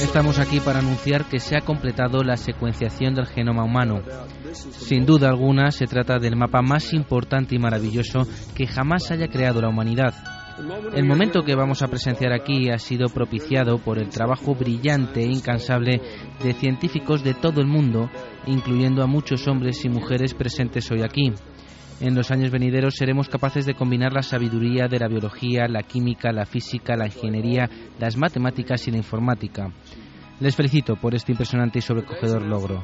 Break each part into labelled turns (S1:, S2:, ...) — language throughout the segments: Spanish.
S1: Estamos aquí para anunciar que se ha completado la secuenciación del genoma humano. Sin duda alguna, se trata del mapa más importante y maravilloso que jamás haya creado la humanidad. El momento que vamos a presenciar aquí ha sido propiciado por el trabajo brillante e incansable de científicos de todo el mundo, incluyendo a muchos hombres y mujeres presentes hoy aquí. En los años venideros seremos capaces de combinar la sabiduría de la biología, la química, la física, la ingeniería, las matemáticas y la informática. Les felicito por este impresionante y sobrecogedor logro.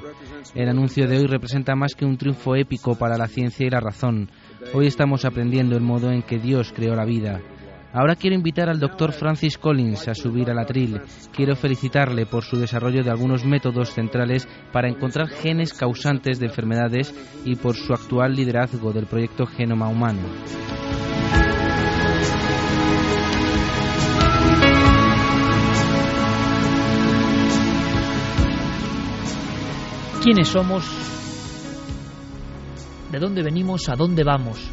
S1: El anuncio de hoy representa más que un triunfo épico para la ciencia y la razón. Hoy estamos aprendiendo el modo en que Dios creó la vida, Ahora quiero invitar al doctor Francis Collins a subir al atril. Quiero felicitarle por su desarrollo de algunos métodos centrales para encontrar genes causantes de enfermedades y por su actual liderazgo del proyecto Genoma Humano.
S2: ¿Quiénes somos? ¿De dónde venimos? ¿A dónde vamos?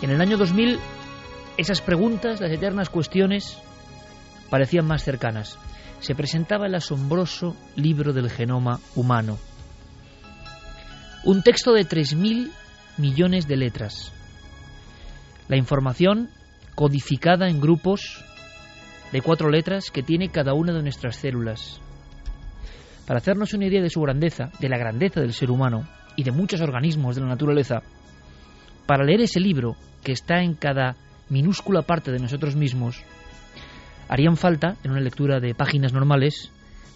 S2: En el año 2000 esas preguntas, las eternas cuestiones, parecían más cercanas. Se presentaba el asombroso libro del genoma humano. Un texto de 3.000 millones de letras. La información codificada en grupos de cuatro letras que tiene cada una de nuestras células. Para hacernos una idea de su grandeza, de la grandeza del ser humano y de muchos organismos de la naturaleza, para leer ese libro que está en cada minúscula parte de nosotros mismos, harían falta, en una lectura de páginas normales,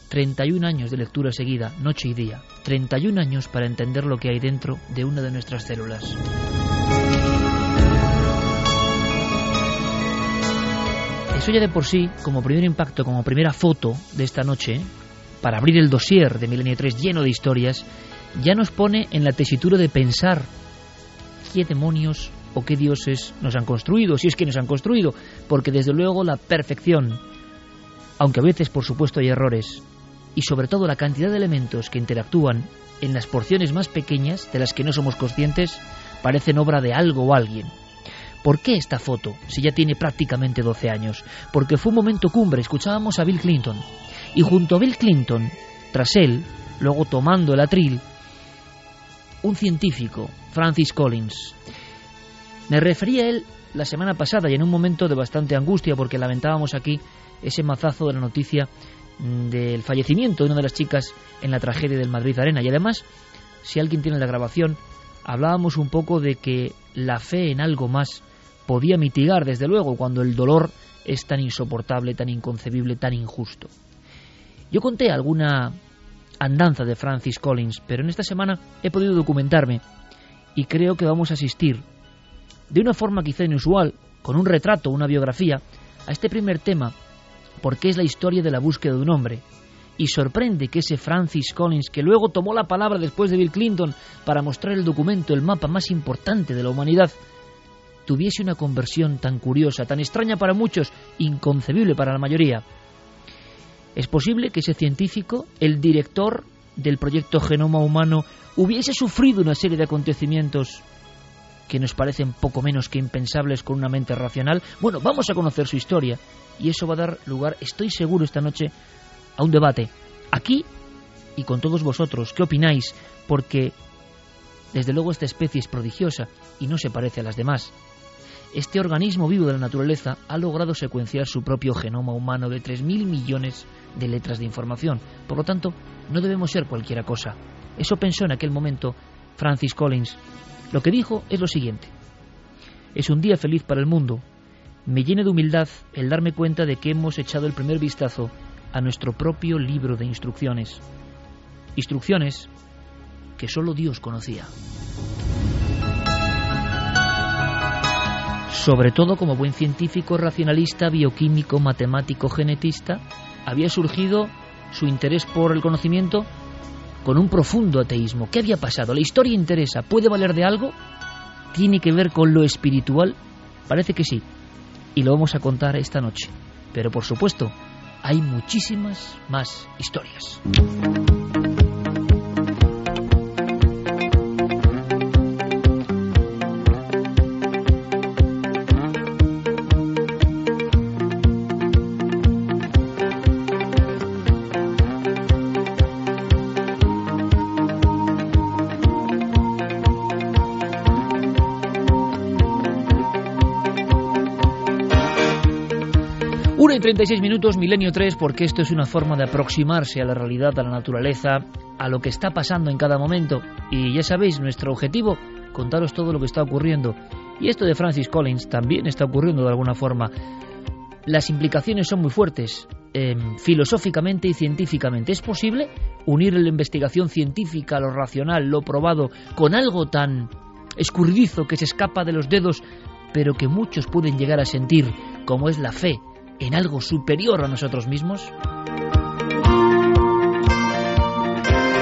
S2: 31 años de lectura seguida, noche y día. 31 años para entender lo que hay dentro de una de nuestras células. Eso ya de por sí, como primer impacto, como primera foto de esta noche, para abrir el dossier de Milenio 3 lleno de historias, ya nos pone en la tesitura de pensar qué demonios o qué dioses nos han construido, si es que nos han construido, porque desde luego la perfección, aunque a veces por supuesto hay errores, y sobre todo la cantidad de elementos que interactúan en las porciones más pequeñas de las que no somos conscientes, parecen obra de algo o alguien. ¿Por qué esta foto si ya tiene prácticamente 12 años? Porque fue un momento cumbre, escuchábamos a Bill Clinton, y junto a Bill Clinton, tras él, luego tomando el atril, un científico, Francis Collins, me refería a él la semana pasada y en un momento de bastante angustia porque lamentábamos aquí ese mazazo de la noticia mm, del fallecimiento de una de las chicas en la tragedia del Madrid Arena. Y además, si alguien tiene la grabación, hablábamos un poco de que la fe en algo más podía mitigar, desde luego, cuando el dolor es tan insoportable, tan inconcebible, tan injusto. Yo conté alguna andanza de Francis Collins, pero en esta semana he podido documentarme y creo que vamos a asistir de una forma quizá inusual, con un retrato, una biografía, a este primer tema, porque es la historia de la búsqueda de un hombre. Y sorprende que ese Francis Collins, que luego tomó la palabra después de Bill Clinton para mostrar el documento, el mapa más importante de la humanidad, tuviese una conversión tan curiosa, tan extraña para muchos, inconcebible para la mayoría. Es posible que ese científico, el director del proyecto Genoma Humano, hubiese sufrido una serie de acontecimientos que nos parecen poco menos que impensables con una mente racional. Bueno, vamos a conocer su historia y eso va a dar lugar, estoy seguro esta noche, a un debate aquí y con todos vosotros. ¿Qué opináis? Porque desde luego esta especie es prodigiosa y no se parece a las demás. este organismo vivo de la naturaleza ha logrado secuenciar su propio genoma humano de 3.000 millones de letras de información. Por lo tanto, no debemos ser cualquiera cosa. Eso pensó en aquel momento Francis Collins. Lo que dijo es lo siguiente. Es un día feliz para el mundo. Me llena de humildad el darme cuenta de que hemos echado el primer vistazo a nuestro propio libro de instrucciones. Instrucciones que solo Dios conocía. Sobre todo como buen científico, racionalista, bioquímico, matemático, genetista, había surgido su interés por el conocimiento con un profundo ateísmo. ¿Qué había pasado? ¿La historia interesa? ¿Puede valer de algo? ¿Tiene que ver con lo espiritual? Parece que sí. Y lo vamos a contar esta noche. Pero por supuesto, hay muchísimas más historias. 36 minutos, Milenio 3, porque esto es una forma de aproximarse a la realidad, a la naturaleza, a lo que está pasando en cada momento. Y ya sabéis, nuestro objetivo, contaros todo lo que está ocurriendo. Y esto de Francis Collins también está ocurriendo de alguna forma. Las implicaciones son muy fuertes, em, filosóficamente y científicamente. ¿Es posible unir la investigación científica, lo racional, lo probado, con algo tan escurridizo que se escapa de los dedos, pero que muchos pueden llegar a sentir, como es la fe? En algo superior a nosotros mismos?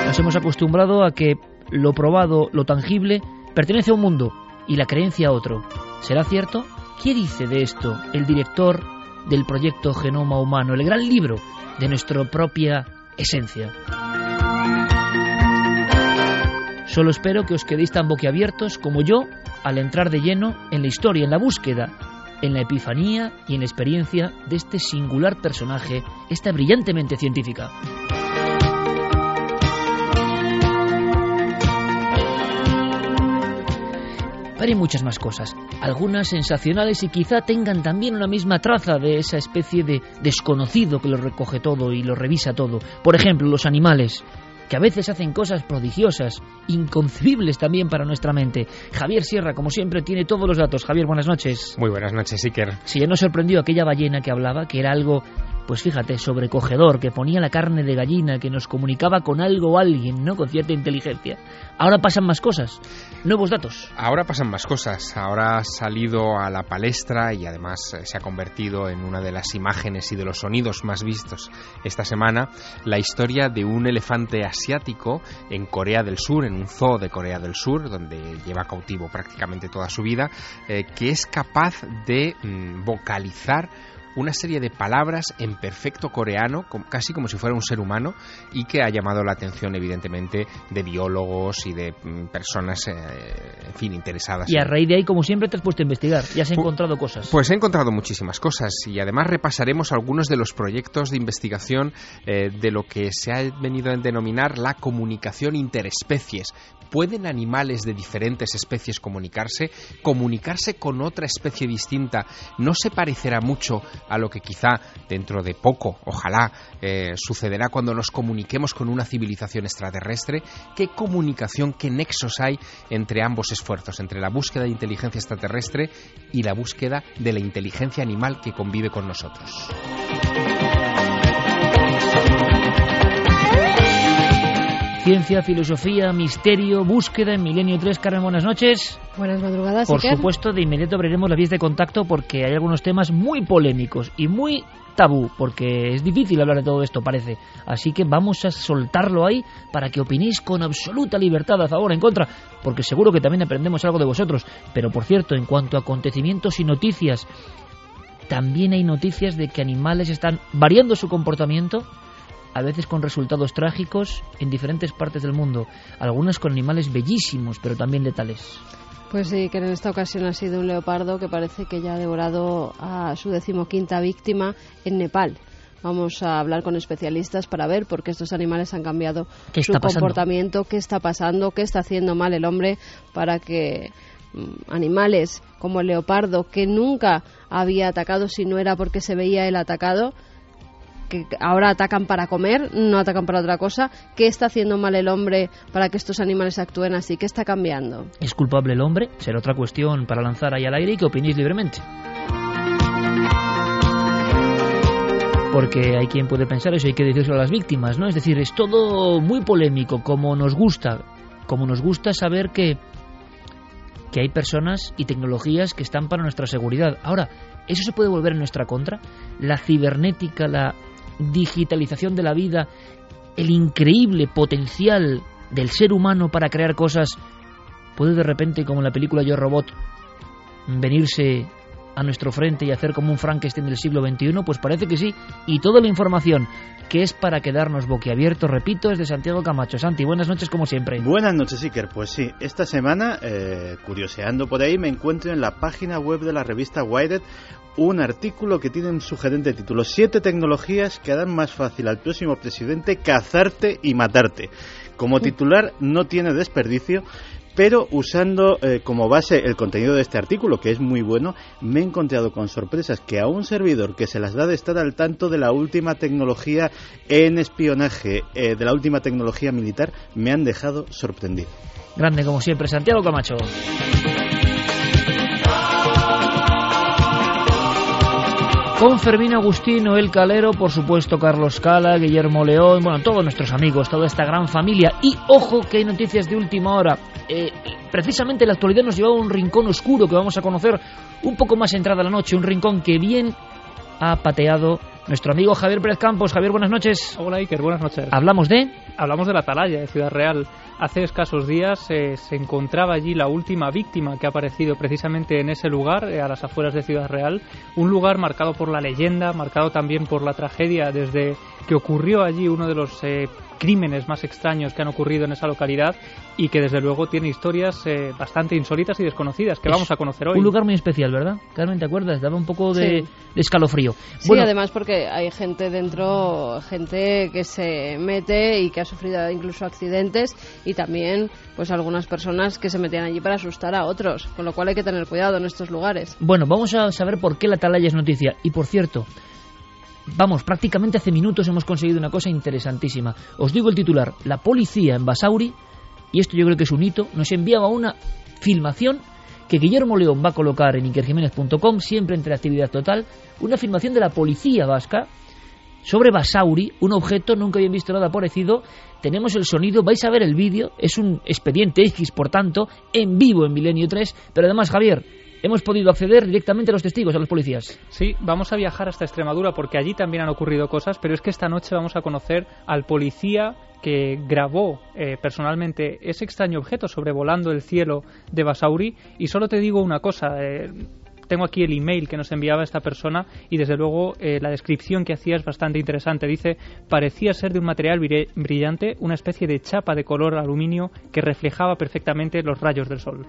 S2: Nos hemos acostumbrado a que lo probado, lo tangible, pertenece a un mundo y la creencia a otro. ¿Será cierto? ¿Qué dice de esto el director del proyecto Genoma Humano, el gran libro de nuestra propia esencia? Solo espero que os quedéis tan boquiabiertos como yo al entrar de lleno en la historia, en la búsqueda en la epifanía y en la experiencia de este singular personaje, esta brillantemente científica. Hay muchas más cosas, algunas sensacionales y quizá tengan también una misma traza de esa especie de desconocido que lo recoge todo y lo revisa todo. Por ejemplo, los animales que a veces hacen cosas prodigiosas, inconcebibles también para nuestra mente. Javier Sierra, como siempre, tiene todos los datos. Javier, buenas noches.
S3: Muy buenas noches, Iker.
S2: Si ya nos sorprendió aquella ballena que hablaba, que era algo pues fíjate, sobrecogedor, que ponía la carne de gallina, que nos comunicaba con algo o alguien, ¿no? Con cierta inteligencia. Ahora pasan más cosas, nuevos datos.
S3: Ahora pasan más cosas. Ahora ha salido a la palestra y además eh, se ha convertido en una de las imágenes y de los sonidos más vistos esta semana la historia de un elefante asiático en Corea del Sur, en un zoo de Corea del Sur, donde lleva cautivo prácticamente toda su vida, eh, que es capaz de mm, vocalizar una serie de palabras en perfecto coreano, casi como si fuera un ser humano, y que ha llamado la atención, evidentemente, de biólogos y de mm, personas, eh, en fin, interesadas.
S2: Y a raíz de ahí, como siempre, te has puesto a investigar y has encontrado cosas.
S3: Pues he encontrado muchísimas cosas y además repasaremos algunos de los proyectos de investigación eh, de lo que se ha venido a denominar la comunicación interespecies. ¿Pueden animales de diferentes especies comunicarse? ¿Comunicarse con otra especie distinta no se parecerá mucho a lo que quizá dentro de poco, ojalá, eh, sucederá cuando nos comuniquemos con una civilización extraterrestre. ¿Qué comunicación, qué nexos hay entre ambos esfuerzos, entre la búsqueda de inteligencia extraterrestre y la búsqueda de la inteligencia animal que convive con nosotros?
S2: Ciencia, filosofía, misterio, búsqueda en Milenio 3. Carmen, buenas noches.
S4: Buenas madrugadas.
S2: Por supuesto, de inmediato abriremos la vías de contacto porque hay algunos temas muy polémicos y muy tabú, porque es difícil hablar de todo esto, parece. Así que vamos a soltarlo ahí para que opinéis con absoluta libertad a favor o en contra, porque seguro que también aprendemos algo de vosotros. Pero por cierto, en cuanto a acontecimientos y noticias, también hay noticias de que animales están variando su comportamiento a veces con resultados trágicos en diferentes partes del mundo, algunas con animales bellísimos, pero también letales.
S4: Pues sí, que en esta ocasión ha sido un leopardo que parece que ya ha devorado a su decimoquinta víctima en Nepal. Vamos a hablar con especialistas para ver por qué estos animales han cambiado su comportamiento, qué está pasando, qué está haciendo mal el hombre para que mm, animales como el leopardo que nunca había atacado si no era porque se veía el atacado ahora atacan para comer, no atacan para otra cosa. ¿Qué está haciendo mal el hombre para que estos animales actúen así? ¿Qué está cambiando?
S2: ¿Es culpable el hombre? Será otra cuestión para lanzar ahí al aire y que opinéis libremente. porque hay quien puede pensar eso, hay que decirlo a las víctimas, ¿no? Es decir, es todo muy polémico, como nos gusta, como nos gusta saber que, que hay personas y tecnologías que están para nuestra seguridad. Ahora, ¿eso se puede volver en nuestra contra? La cibernética, la digitalización de la vida, el increíble potencial del ser humano para crear cosas, puede de repente, como en la película Yo Robot, venirse a nuestro frente y hacer como un Frankenstein del siglo XXI? Pues parece que sí. Y toda la información que es para quedarnos boquiabiertos, repito, es de Santiago Camacho. Santi, buenas noches como siempre.
S5: Buenas noches, Iker. Pues sí, esta semana, eh, curioseando por ahí, me encuentro en la página web de la revista Wired un artículo que tiene un sugerente título Siete tecnologías que harán más fácil al próximo presidente cazarte y matarte. Como titular no tiene desperdicio pero usando eh, como base el contenido de este artículo, que es muy bueno, me he encontrado con sorpresas que a un servidor que se las da de estar al tanto de la última tecnología en espionaje, eh, de la última tecnología militar, me han dejado sorprendido.
S2: Grande como siempre, Santiago Camacho. Con Fermín Agustino, El Calero, por supuesto Carlos Cala, Guillermo León, bueno, todos nuestros amigos, toda esta gran familia. Y ojo que hay noticias de última hora. Eh, precisamente la actualidad nos lleva a un rincón oscuro que vamos a conocer un poco más entrada la noche, un rincón que bien ha pateado nuestro amigo Javier Pérez Campos. Javier, buenas noches.
S6: Hola Iker, buenas noches.
S2: ¿Hablamos de?
S6: Hablamos de la atalaya de Ciudad Real. Hace escasos días eh, se encontraba allí la última víctima que ha aparecido precisamente en ese lugar, eh, a las afueras de Ciudad Real. Un lugar marcado por la leyenda, marcado también por la tragedia desde que ocurrió allí uno de los eh, crímenes más extraños que han ocurrido en esa localidad y que desde luego tiene historias eh, bastante insólitas y desconocidas que vamos a conocer hoy.
S2: Un lugar muy especial, ¿verdad? Carmen, ¿te acuerdas? Daba un poco de, escalofrío.
S4: Sí, además porque hay gente dentro, gente que se mete y que ha sufrido incluso accidentes y también pues algunas personas que se metían allí para asustar a otros, con lo cual hay que tener cuidado en estos lugares.
S2: Bueno, vamos a saber por qué la atalaya es noticia. Y por cierto, Vamos, prácticamente hace minutos hemos conseguido una cosa interesantísima. Os digo el titular. La policía en Basauri, y esto yo creo que es un hito, nos enviaba una filmación que Guillermo León va a colocar en ikerjiménez.com, siempre entre actividad total, una filmación de la policía vasca sobre Basauri, un objeto, nunca habían visto nada parecido. Tenemos el sonido, vais a ver el vídeo, es un expediente X, por tanto, en vivo en Milenio 3, pero además, Javier, hemos podido acceder directamente a los testigos, a los policías.
S6: Sí, vamos a viajar hasta Extremadura porque allí también han ocurrido cosas, pero es que esta noche vamos a conocer al policía que grabó eh, personalmente ese extraño objeto sobrevolando el cielo de Basauri. Y solo te digo una cosa. Eh, tengo aquí el email que nos enviaba esta persona y desde luego eh, la descripción que hacía es bastante interesante. Dice, parecía ser de un material brillante, una especie de chapa de color aluminio que reflejaba perfectamente los rayos del sol.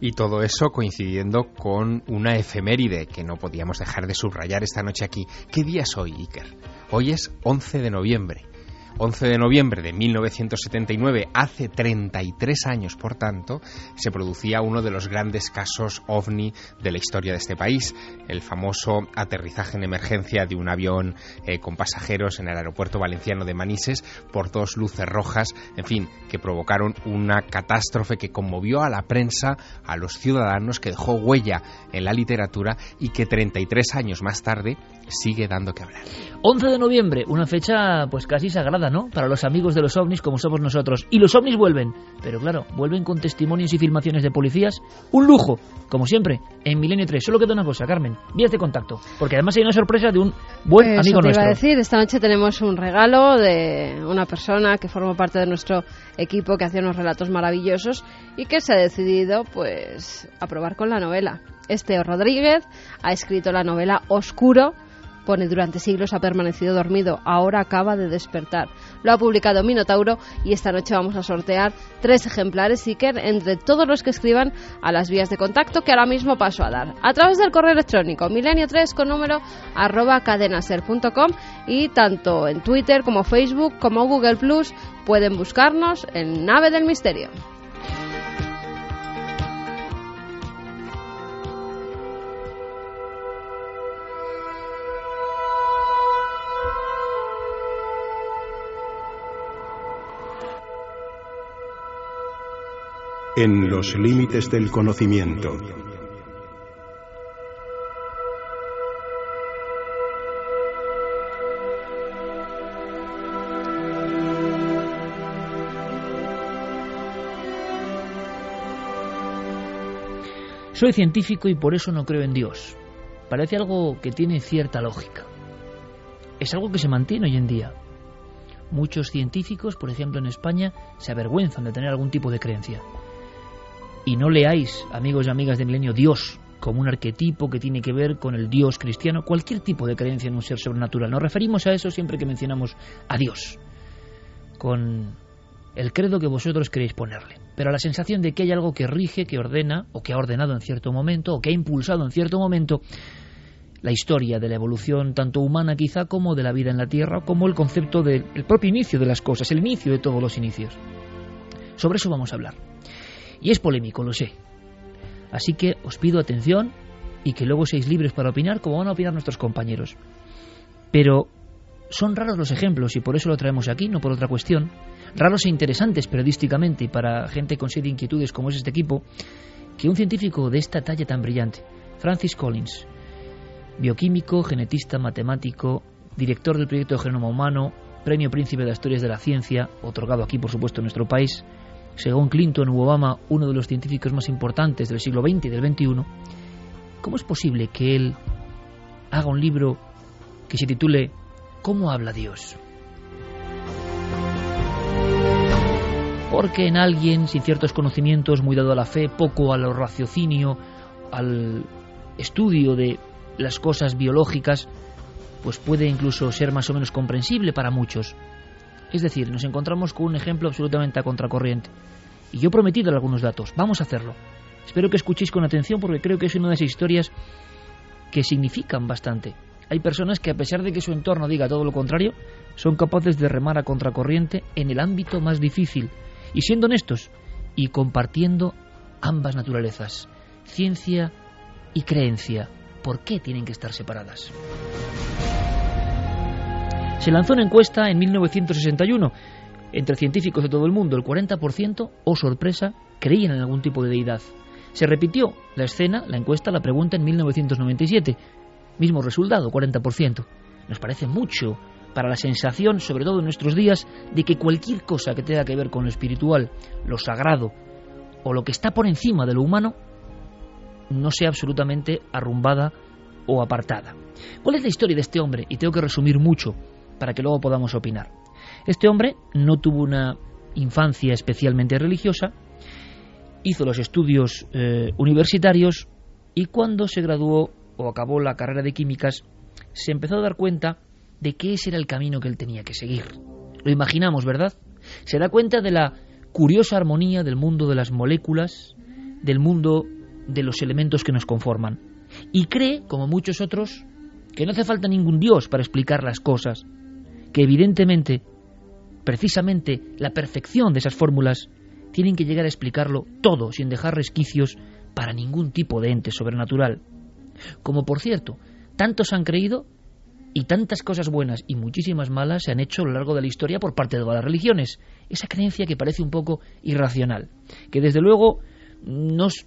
S3: Y todo eso coincidiendo con una efeméride que no podíamos dejar de subrayar esta noche aquí. ¿Qué día es hoy, Iker? Hoy es 11 de noviembre. 11 de noviembre de 1979, hace 33 años, por tanto, se producía uno de los grandes casos ovni de la historia de este país, el famoso aterrizaje en emergencia de un avión eh, con pasajeros en el aeropuerto valenciano de Manises por dos luces rojas, en fin, que provocaron una catástrofe que conmovió a la prensa, a los ciudadanos, que dejó huella en la literatura y que 33 años más tarde sigue dando que hablar.
S2: 11 de noviembre, una fecha pues casi sagrada, ¿no? Para los amigos de los ovnis como somos nosotros. Y los ovnis vuelven, pero claro, vuelven con testimonios y filmaciones de policías. Un lujo, como siempre, en Milenio 3. Solo queda una cosa, Carmen, vías de contacto, porque además hay una sorpresa de un buen amigo
S4: te
S2: nuestro.
S4: Iba a decir, esta noche tenemos un regalo de una persona que forma parte de nuestro equipo que hace unos relatos maravillosos y que se ha decidido pues a probar con la novela. Esteo Rodríguez ha escrito la novela Oscuro pone durante siglos ha permanecido dormido, ahora acaba de despertar. Lo ha publicado Minotauro y esta noche vamos a sortear tres ejemplares Iker entre todos los que escriban a las vías de contacto que ahora mismo paso a dar. A través del correo electrónico milenio3 con número arroba cadenaser.com y tanto en Twitter como Facebook como Google Plus pueden buscarnos en Nave del Misterio.
S7: En los límites del conocimiento.
S2: Soy científico y por eso no creo en Dios. Parece algo que tiene cierta lógica. Es algo que se mantiene hoy en día. Muchos científicos, por ejemplo en España, se avergüenzan de tener algún tipo de creencia. Y no leáis, amigos y amigas de Milenio, Dios como un arquetipo que tiene que ver con el Dios cristiano, cualquier tipo de creencia en un ser sobrenatural. Nos referimos a eso siempre que mencionamos a Dios, con el credo que vosotros queréis ponerle, pero la sensación de que hay algo que rige, que ordena, o que ha ordenado en cierto momento, o que ha impulsado en cierto momento la historia de la evolución tanto humana quizá como de la vida en la Tierra, como el concepto del propio inicio de las cosas, el inicio de todos los inicios. Sobre eso vamos a hablar. Y es polémico, lo sé. Así que os pido atención y que luego seáis libres para opinar como van a opinar nuestros compañeros. Pero son raros los ejemplos y por eso lo traemos aquí, no por otra cuestión, raros e interesantes periodísticamente y para gente con sed de inquietudes como es este equipo, que un científico de esta talla tan brillante, Francis Collins, bioquímico, genetista, matemático, director del proyecto de Genoma Humano, Premio Príncipe de Historias de la Ciencia, otorgado aquí por supuesto en nuestro país, según Clinton u Obama, uno de los científicos más importantes del siglo XX y del XXI, ¿cómo es posible que él haga un libro que se titule ¿Cómo habla Dios? Porque en alguien sin ciertos conocimientos, muy dado a la fe, poco al raciocinio, al estudio de las cosas biológicas, pues puede incluso ser más o menos comprensible para muchos. Es decir, nos encontramos con un ejemplo absolutamente a contracorriente. Y yo he prometido algunos datos. Vamos a hacerlo. Espero que escuchéis con atención porque creo que es una de esas historias que significan bastante. Hay personas que a pesar de que su entorno diga todo lo contrario, son capaces de remar a contracorriente en el ámbito más difícil, y siendo honestos y compartiendo ambas naturalezas, ciencia y creencia. ¿Por qué tienen que estar separadas? Se lanzó una encuesta en 1961 entre científicos de todo el mundo. El 40%, oh sorpresa, creían en algún tipo de deidad. Se repitió la escena, la encuesta, la pregunta en 1997. Mismo resultado, 40%. Nos parece mucho para la sensación, sobre todo en nuestros días, de que cualquier cosa que tenga que ver con lo espiritual, lo sagrado o lo que está por encima de lo humano, no sea absolutamente arrumbada o apartada. ¿Cuál es la historia de este hombre? Y tengo que resumir mucho para que luego podamos opinar. Este hombre no tuvo una infancia especialmente religiosa, hizo los estudios eh, universitarios y cuando se graduó o acabó la carrera de químicas, se empezó a dar cuenta de que ese era el camino que él tenía que seguir. Lo imaginamos, ¿verdad? Se da cuenta de la curiosa armonía del mundo de las moléculas, del mundo de los elementos que nos conforman. Y cree, como muchos otros, que no hace falta ningún Dios para explicar las cosas, que evidentemente, precisamente la perfección de esas fórmulas tienen que llegar a explicarlo todo sin dejar resquicios para ningún tipo de ente sobrenatural. Como por cierto, tantos han creído y tantas cosas buenas y muchísimas malas se han hecho a lo largo de la historia por parte de todas las religiones. Esa creencia que parece un poco irracional, que desde luego nos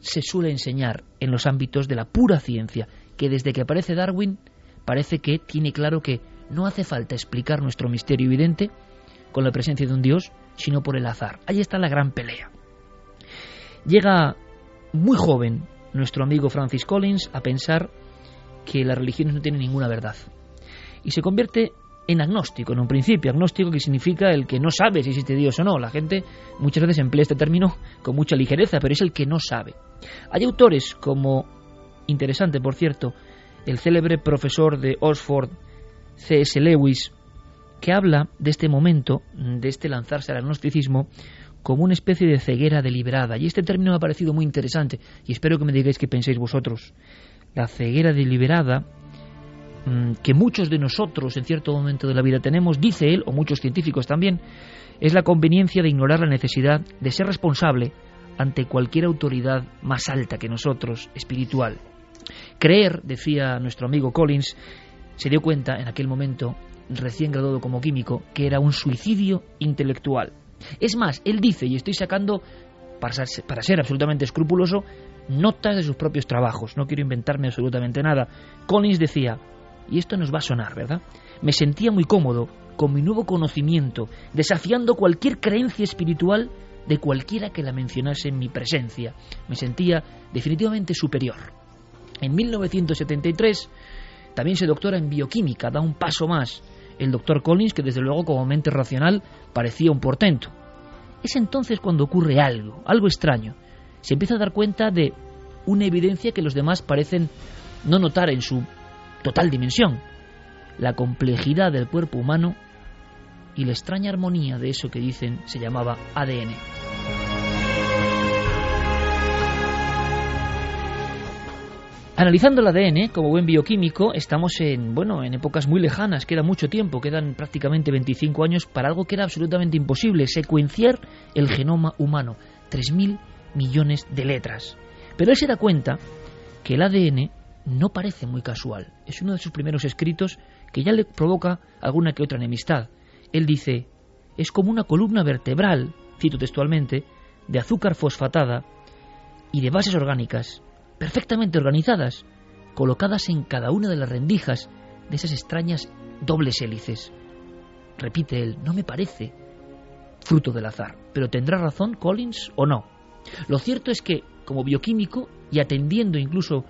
S2: se suele enseñar en los ámbitos de la pura ciencia, que desde que aparece Darwin parece que tiene claro que no hace falta explicar nuestro misterio evidente con la presencia de un Dios, sino por el azar. Ahí está la gran pelea. Llega muy joven nuestro amigo Francis Collins a pensar que las religiones no tienen ninguna verdad. Y se convierte en agnóstico, en un principio, agnóstico que significa el que no sabe si existe Dios o no. La gente muchas veces emplea este término con mucha ligereza, pero es el que no sabe. Hay autores como, interesante por cierto, el célebre profesor de Oxford, C.S. Lewis, que habla de este momento, de este lanzarse al agnosticismo, como una especie de ceguera deliberada. Y este término me ha parecido muy interesante y espero que me digáis qué pensáis vosotros. La ceguera deliberada Mm, que muchos de nosotros en cierto momento de la vida tenemos, dice él, o muchos científicos también, es la conveniencia de ignorar la necesidad de ser responsable ante cualquier autoridad más alta que nosotros, espiritual. Creer, decía nuestro amigo Collins, se dio cuenta en aquel momento, recién graduado como químico, que era un suicidio intelectual. Es más, él dice, y estoy sacando para ser, absolutamente escrupuloso, notas de sus propios trabajos. No quiero inventarme absolutamente nada. Collins decía, y esto nos va a sonar, ¿verdad? Me sentía muy cómodo con mi nuevo conocimiento, desafiando cualquier creencia espiritual de cualquiera que la mencionase en mi presencia. Me sentía definitivamente superior. En 1973 también se doctora en bioquímica, da un paso más. El doctor Collins, que desde luego como mente racional parecía un portento. Es entonces cuando ocurre algo, algo extraño. Se empieza a dar cuenta de una evidencia que los demás parecen no notar en su total dimensión. La complejidad del cuerpo humano y la extraña armonía de eso que dicen se llamaba ADN. Analizando el ADN, como buen bioquímico, estamos en, bueno, en épocas muy lejanas, queda mucho tiempo, quedan prácticamente 25 años para algo que era absolutamente imposible, secuenciar el genoma humano, 3.000 millones de letras. Pero él se da cuenta que el ADN no parece muy casual. Es uno de sus primeros escritos que ya le provoca alguna que otra enemistad. Él dice, es como una columna vertebral, cito textualmente, de azúcar fosfatada y de bases orgánicas perfectamente organizadas, colocadas en cada una de las rendijas de esas extrañas dobles hélices. Repite él, no me parece fruto del azar, pero ¿tendrá razón Collins o no? Lo cierto es que, como bioquímico, y atendiendo incluso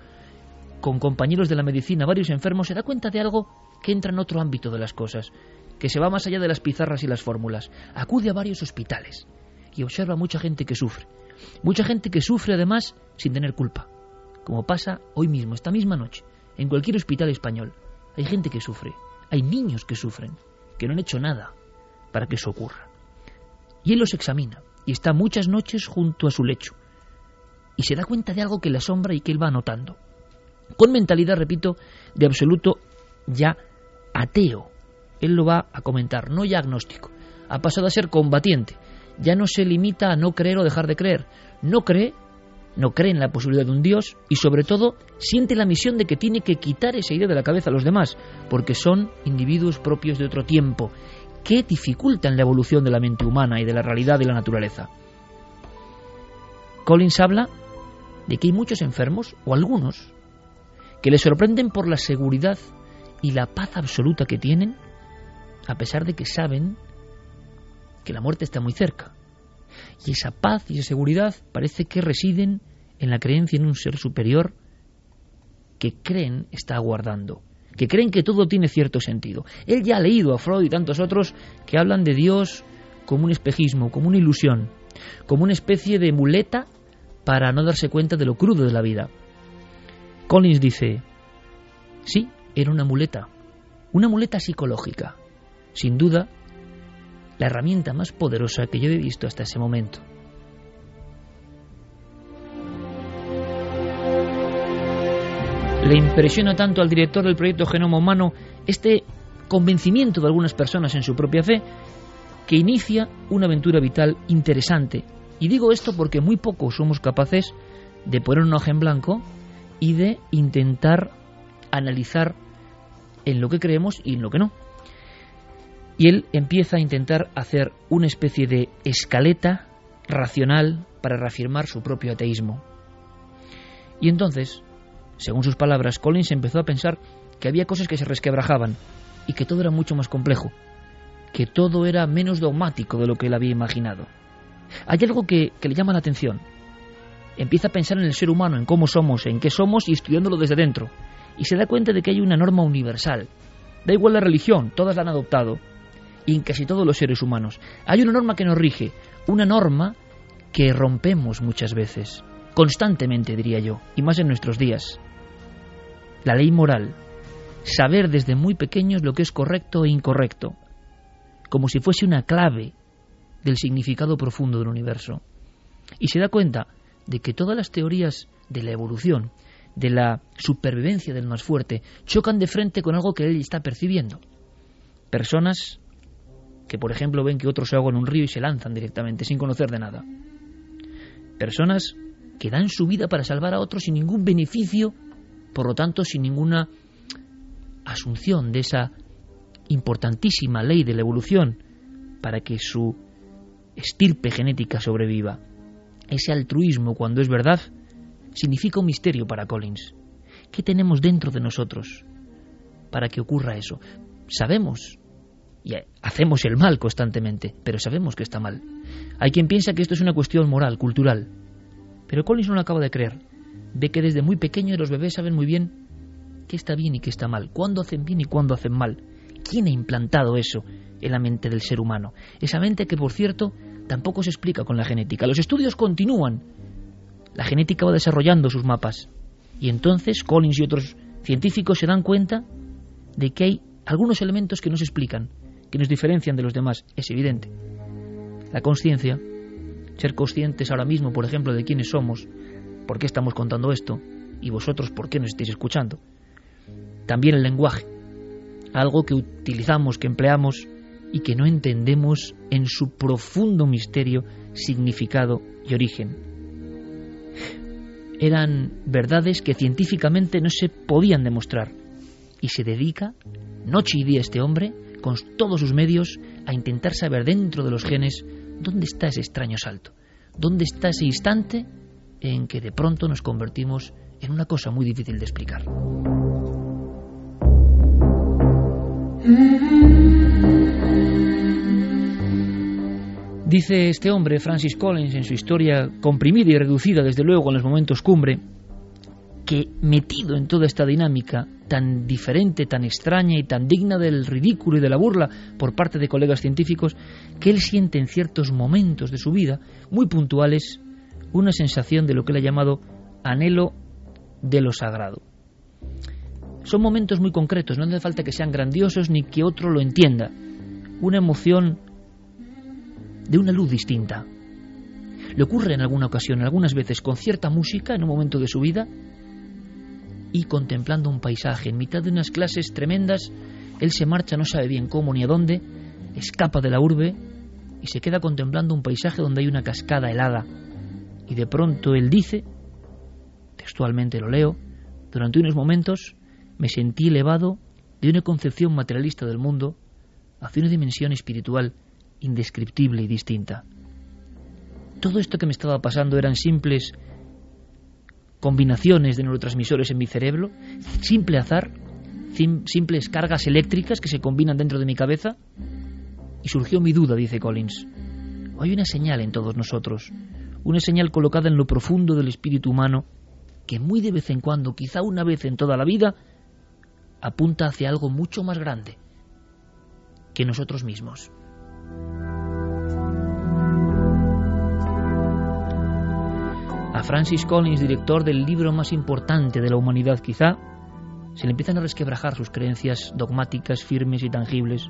S2: con compañeros de la medicina a varios enfermos, se da cuenta de algo que entra en otro ámbito de las cosas, que se va más allá de las pizarras y las fórmulas. Acude a varios hospitales y observa mucha gente que sufre. Mucha gente que sufre además sin tener culpa como pasa hoy mismo, esta misma noche, en cualquier hospital español. Hay gente que sufre, hay niños que sufren, que no han hecho nada para que eso ocurra. Y él los examina y está muchas noches junto a su lecho y se da cuenta de algo que le asombra y que él va notando. Con mentalidad, repito, de absoluto ya ateo. Él lo va a comentar, no ya agnóstico. Ha pasado a ser combatiente. Ya no se limita a no creer o dejar de creer. No cree no cree en la posibilidad de un Dios y sobre todo siente la misión de que tiene que quitar esa idea de la cabeza a los demás, porque son individuos propios de otro tiempo, que dificultan la evolución de la mente humana y de la realidad de la naturaleza. Collins habla de que hay muchos enfermos, o algunos, que le sorprenden por la seguridad y la paz absoluta que tienen, a pesar de que saben que la muerte está muy cerca. Y esa paz y esa seguridad parece que residen en la creencia en un ser superior que creen está aguardando, que creen que todo tiene cierto sentido. Él ya ha leído a Freud y tantos otros que hablan de Dios como un espejismo, como una ilusión, como una especie de muleta para no darse cuenta de lo crudo de la vida. Collins dice, sí, era una muleta, una muleta psicológica. Sin duda, la herramienta más poderosa que yo he visto hasta ese momento. Le impresiona tanto al director del proyecto Genoma Humano este convencimiento de algunas personas en su propia fe que inicia una aventura vital interesante. Y digo esto porque muy pocos somos capaces de poner un ojo en blanco y de intentar analizar en lo que creemos y en lo que no. Y él empieza a intentar hacer una especie de escaleta racional para reafirmar su propio ateísmo. Y entonces, según sus palabras, Collins empezó a pensar que había cosas que se resquebrajaban y que todo era mucho más complejo, que todo era menos dogmático de lo que él había imaginado. Hay algo que, que le llama la atención. Empieza a pensar en el ser humano, en cómo somos, en qué somos y estudiándolo desde dentro. Y se da cuenta de que hay una norma universal. Da igual la religión, todas la han adoptado, y en casi todos los seres humanos. Hay una norma que nos rige, una norma que rompemos muchas veces, constantemente diría yo, y más en nuestros días. La ley moral, saber desde muy pequeños lo que es correcto e incorrecto, como si fuese una clave del significado profundo del universo. Y se da cuenta de que todas las teorías de la evolución, de la supervivencia del más fuerte, chocan de frente con algo que él está percibiendo. Personas que por ejemplo ven que otros se ahogan en un río y se lanzan directamente sin conocer de nada. Personas que dan su vida para salvar a otros sin ningún beneficio, por lo tanto sin ninguna asunción de esa importantísima ley de la evolución para que su estirpe genética sobreviva. ese altruismo cuando es verdad, significa un misterio para Collins. ¿Qué tenemos dentro de nosotros para que ocurra eso? Sabemos y hacemos el mal constantemente, pero sabemos que está mal. Hay quien piensa que esto es una cuestión moral, cultural, pero Collins no lo acaba de creer. Ve que desde muy pequeño los bebés saben muy bien qué está bien y qué está mal, cuándo hacen bien y cuándo hacen mal. ¿Quién ha implantado eso en la mente del ser humano? Esa mente que, por cierto, tampoco se explica con la genética. Los estudios continúan. La genética va desarrollando sus mapas. Y entonces Collins y otros científicos se dan cuenta de que hay algunos elementos que no se explican, que nos diferencian de los demás. Es evidente. La conciencia, ser conscientes ahora mismo, por ejemplo, de quiénes somos, por qué estamos contando esto, y vosotros por qué nos estáis escuchando. También el lenguaje, algo que utilizamos, que empleamos y que no entendemos en su profundo misterio, significado y origen. Eran verdades que científicamente no se podían demostrar y se dedica noche y día este hombre, con todos sus medios, a intentar saber dentro de los genes dónde está ese extraño salto, dónde está ese instante en que de pronto nos convertimos en una cosa muy difícil de explicar. Dice este hombre, Francis Collins, en su historia comprimida y reducida, desde luego, en los momentos cumbre, que metido en toda esta dinámica tan diferente, tan extraña y tan digna del ridículo y de la burla por parte de colegas científicos, que él siente en ciertos momentos de su vida, muy puntuales, una sensación de lo que él ha llamado anhelo de lo sagrado. Son momentos muy concretos, no hace falta que sean grandiosos ni que otro lo entienda. Una emoción de una luz distinta. Le ocurre en alguna ocasión, algunas veces, con cierta música en un momento de su vida y contemplando un paisaje. En mitad de unas clases tremendas, él se marcha, no sabe bien cómo ni a dónde, escapa de la urbe y se queda contemplando un paisaje donde hay una cascada helada. Y de pronto él dice, textualmente lo leo, durante unos momentos me sentí elevado de una concepción materialista del mundo hacia una dimensión espiritual indescriptible y distinta. Todo esto que me estaba pasando eran simples combinaciones de neurotransmisores en mi cerebro, simple azar, simples cargas eléctricas que se combinan dentro de mi cabeza. Y surgió mi duda, dice Collins. Hay una señal en todos nosotros, una señal colocada en lo profundo del espíritu humano que muy de vez en cuando, quizá una vez en toda la vida, apunta hacia algo mucho más grande que nosotros mismos. A Francis Collins, director del libro más importante de la humanidad quizá, se le empiezan a resquebrajar sus creencias dogmáticas, firmes y tangibles.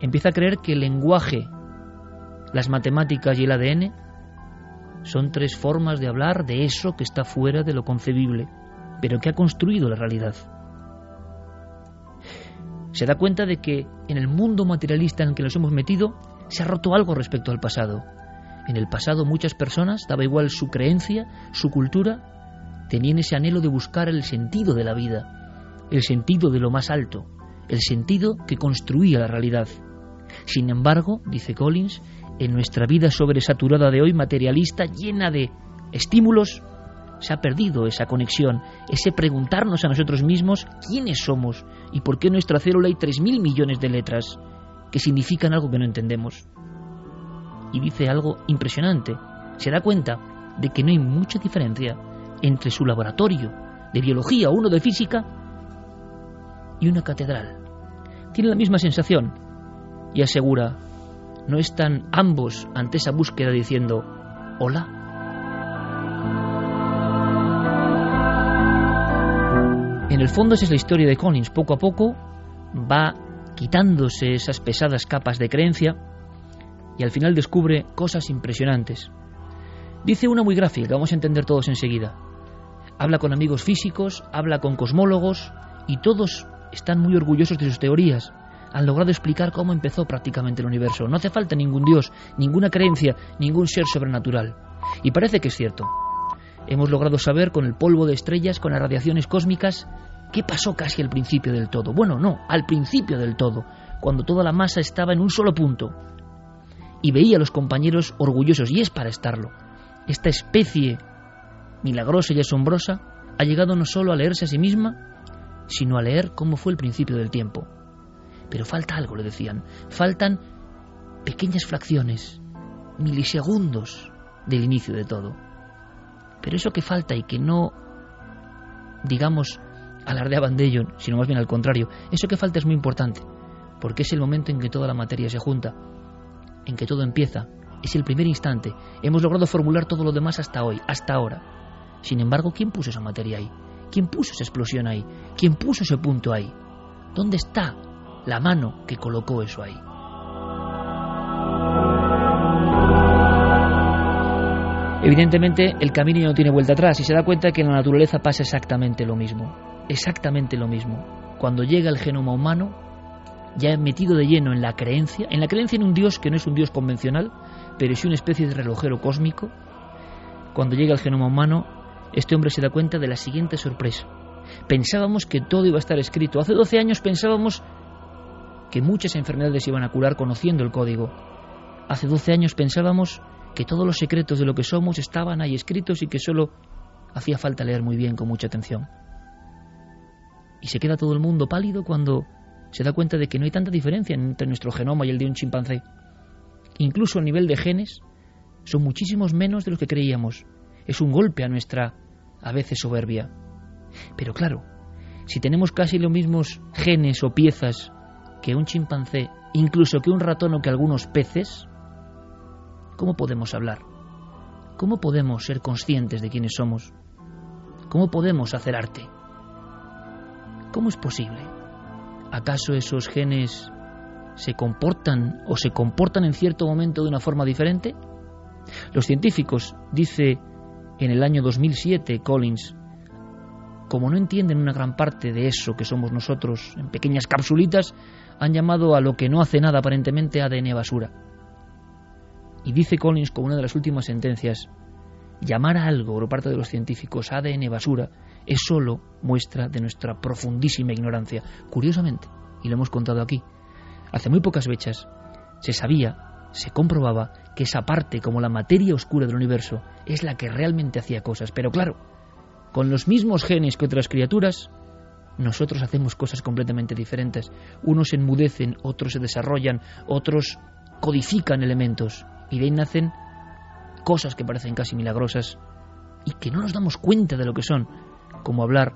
S2: Empieza a creer que el lenguaje, las matemáticas y el ADN son tres formas de hablar de eso que está fuera de lo concebible, pero que ha construido la realidad. Se da cuenta de que en el mundo materialista en el que nos hemos metido se ha roto algo respecto al pasado en el pasado muchas personas, daba igual su creencia, su cultura, tenían ese anhelo de buscar el sentido de la vida, el sentido de lo más alto, el sentido que construía la realidad. Sin embargo, dice Collins, en nuestra vida sobresaturada de hoy, materialista, llena de estímulos, se ha perdido esa conexión, ese preguntarnos a nosotros mismos quiénes somos y por qué en nuestra célula hay 3.000 millones de letras que significan algo que no entendemos y dice algo impresionante. Se da cuenta de que no hay mucha diferencia entre su laboratorio de biología o uno de física y una catedral. Tiene la misma sensación y asegura, no están ambos ante esa búsqueda diciendo, hola. En el fondo esa es la historia de Collins. Poco a poco va quitándose esas pesadas capas de creencia y al final descubre cosas impresionantes. Dice una muy gráfica que vamos a entender todos enseguida. Habla con amigos físicos, habla con cosmólogos y todos están muy orgullosos de sus teorías. Han logrado explicar cómo empezó prácticamente el universo. No hace falta ningún dios, ninguna creencia, ningún ser sobrenatural. Y parece que es cierto. Hemos logrado saber con el polvo de estrellas, con las radiaciones cósmicas, qué pasó casi al principio del todo. Bueno, no, al principio del todo, cuando toda la masa estaba en un solo punto, y veía a los compañeros orgullosos, y es para estarlo. Esta especie milagrosa y asombrosa ha llegado no solo a leerse a sí misma, sino a leer cómo fue el principio del tiempo. Pero falta algo, le decían. Faltan pequeñas fracciones, milisegundos del inicio de todo. Pero eso que falta y que no, digamos, alardeaban de ello, sino más bien al contrario, eso que falta es muy importante, porque es el momento en que toda la materia se junta, en que todo empieza, es el primer instante. Hemos logrado formular todo lo demás hasta hoy, hasta ahora. Sin embargo, ¿quién puso esa materia ahí? ¿Quién puso esa explosión ahí? ¿Quién puso ese punto ahí? ¿Dónde está la mano que colocó eso ahí? Evidentemente el camino no tiene vuelta atrás y se da cuenta que en la naturaleza pasa exactamente lo mismo, exactamente lo mismo. Cuando llega el genoma humano, ya metido de lleno en la creencia, en la creencia en un Dios que no es un Dios convencional, pero es una especie de relojero cósmico, cuando llega el genoma humano, este hombre se da cuenta de la siguiente sorpresa. Pensábamos que todo iba a estar escrito. Hace 12 años pensábamos que muchas enfermedades iban a curar conociendo el código. Hace 12 años pensábamos que todos los secretos de lo que somos estaban ahí escritos y que solo hacía falta leer muy bien con mucha atención. Y se queda todo el mundo pálido cuando se da cuenta de que no hay tanta diferencia entre nuestro genoma y el de un chimpancé. Incluso a nivel de genes, son muchísimos menos de los que creíamos. Es un golpe a nuestra, a veces, soberbia. Pero claro, si tenemos casi los mismos genes o piezas que un chimpancé, incluso que un ratón o que algunos peces, ¿cómo podemos hablar? ¿Cómo podemos ser conscientes de quiénes somos? ¿Cómo podemos hacer arte? ¿Cómo es posible? ¿Acaso esos genes se comportan o se comportan en cierto momento de una forma diferente? Los científicos, dice en el año 2007 Collins, como no entienden una gran parte de eso que somos nosotros en pequeñas capsulitas, han llamado a lo que no hace nada aparentemente ADN basura. Y dice Collins como una de las últimas sentencias, llamar a algo por parte de los científicos ADN basura es solo muestra de nuestra profundísima ignorancia. Curiosamente, y lo hemos contado aquí, hace muy pocas fechas se sabía, se comprobaba que esa parte, como la materia oscura del universo, es la que realmente hacía cosas. Pero claro, con los mismos genes que otras criaturas, nosotros hacemos cosas completamente diferentes. Unos enmudecen, otros se desarrollan, otros codifican elementos y de ahí nacen cosas que parecen casi milagrosas y que no nos damos cuenta de lo que son, como hablar,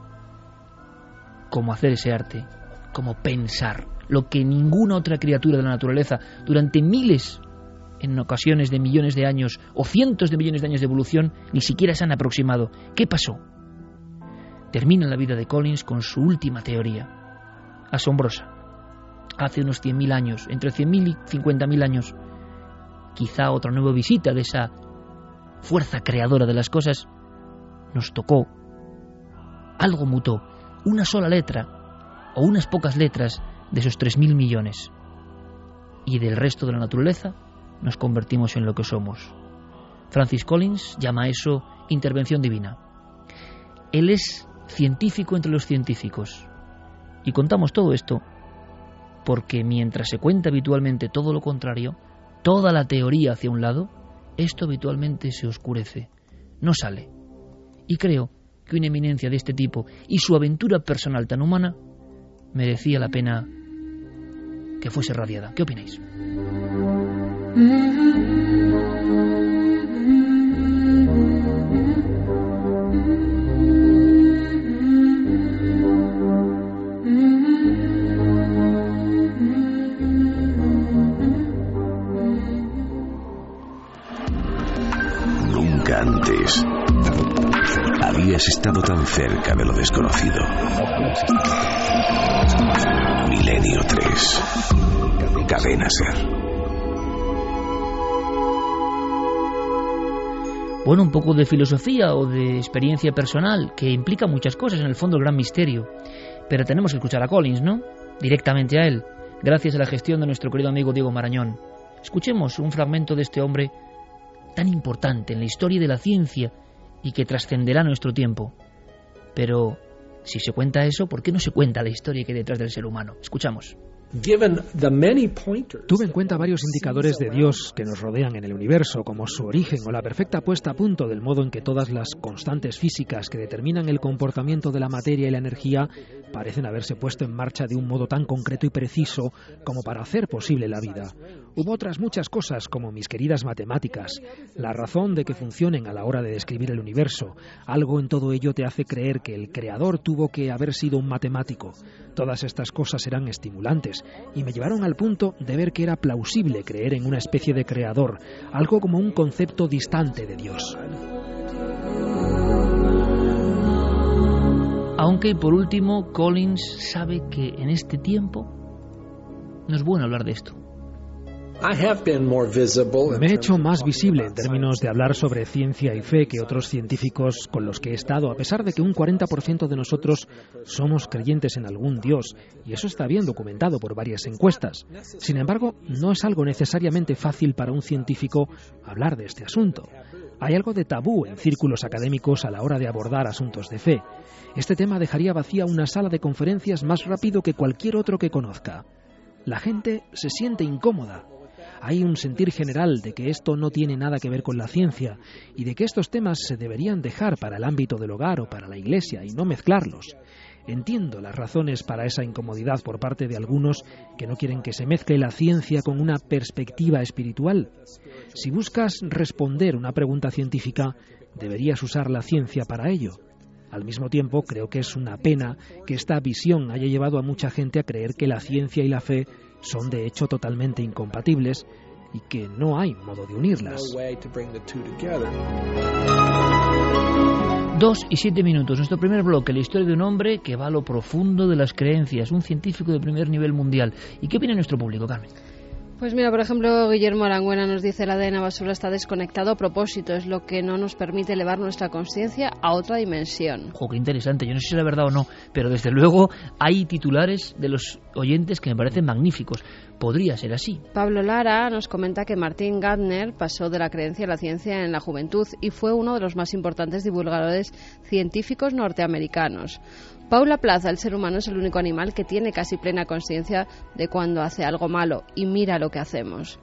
S2: como hacer ese arte, como pensar, lo que ninguna otra criatura de la naturaleza durante miles, en ocasiones de millones de años o cientos de millones de años de evolución, ni siquiera se han aproximado. ¿Qué pasó? Termina la vida de Collins con su última teoría, asombrosa. Hace unos 100.000 años, entre 100.000 y 50.000 años, quizá otra nueva visita de esa fuerza creadora de las cosas, nos tocó, algo mutó, una sola letra o unas pocas letras de esos 3.000 millones. Y del resto de la naturaleza nos convertimos en lo que somos. Francis Collins llama eso intervención divina. Él es científico entre los científicos. Y contamos todo esto porque mientras se cuenta habitualmente todo lo contrario, toda la teoría hacia un lado, esto habitualmente se oscurece, no sale. Y creo que una eminencia de este tipo y su aventura personal tan humana merecía la pena que fuese radiada. ¿Qué opináis?
S8: Habías estado tan cerca de lo desconocido. Milenio 3. Cadena Ser.
S2: Bueno, un poco de filosofía o de experiencia personal que implica muchas cosas, en el fondo el gran misterio. Pero tenemos que escuchar a Collins, ¿no? Directamente a él, gracias a la gestión de nuestro querido amigo Diego Marañón. Escuchemos un fragmento de este hombre tan importante en la historia de la ciencia y que trascenderá nuestro tiempo. Pero si se cuenta eso, ¿por qué no se cuenta la historia que hay detrás del ser humano? Escuchamos.
S9: Tuve en cuenta varios indicadores de Dios que nos rodean en el universo, como su origen o la perfecta puesta a punto del modo en que todas las constantes físicas que determinan el comportamiento de la materia y la energía parecen haberse puesto en marcha de un modo tan concreto y preciso como para hacer posible la vida. Hubo otras muchas cosas, como mis queridas matemáticas, la razón de que funcionen a la hora de describir el universo. Algo en todo ello te hace creer que el creador tuvo que haber sido un matemático. Todas estas cosas eran estimulantes y me llevaron al punto de ver que era plausible creer en una especie de creador, algo como un concepto distante de Dios.
S2: Aunque por último Collins sabe que en este tiempo no es bueno hablar de esto.
S9: Me he hecho más visible en términos de hablar sobre ciencia y fe que otros científicos con los que he estado, a pesar de que un 40% de nosotros somos creyentes en algún Dios, y eso está bien documentado por varias encuestas. Sin embargo, no es algo necesariamente fácil para un científico hablar de este asunto. Hay algo de tabú en círculos académicos a la hora de abordar asuntos de fe. Este tema dejaría vacía una sala de conferencias más rápido que cualquier otro que conozca. La gente se siente incómoda hay un sentir general de que esto no tiene nada que ver con la ciencia y de que estos temas se deberían dejar para el ámbito del hogar o para la iglesia y no mezclarlos. Entiendo las razones para esa incomodidad por parte de algunos que no quieren que se mezcle la ciencia con una perspectiva espiritual. Si buscas responder una pregunta científica, deberías usar la ciencia para ello. Al mismo tiempo, creo que es una pena que esta visión haya llevado a mucha gente a creer que la ciencia y la fe son de hecho totalmente incompatibles y que no hay modo de unirlas.
S2: Dos y siete minutos. Nuestro primer bloque, la historia de un hombre que va a lo profundo de las creencias, un científico de primer nivel mundial. ¿Y qué opina nuestro público, Carmen?
S4: Pues mira, por ejemplo, Guillermo Arangüena nos dice la ADN basura está desconectado a propósito, es lo que no nos permite elevar nuestra conciencia a otra dimensión.
S2: Jo, qué interesante, yo no sé si es la verdad o no, pero desde luego hay titulares de los oyentes que me parecen magníficos. Podría ser así.
S4: Pablo Lara nos comenta que Martin Gardner pasó de la creencia a la ciencia en la juventud y fue uno de los más importantes divulgadores científicos norteamericanos. Paula Plaza, el ser humano es el único animal que tiene casi plena conciencia de cuando hace algo malo y mira lo que hacemos.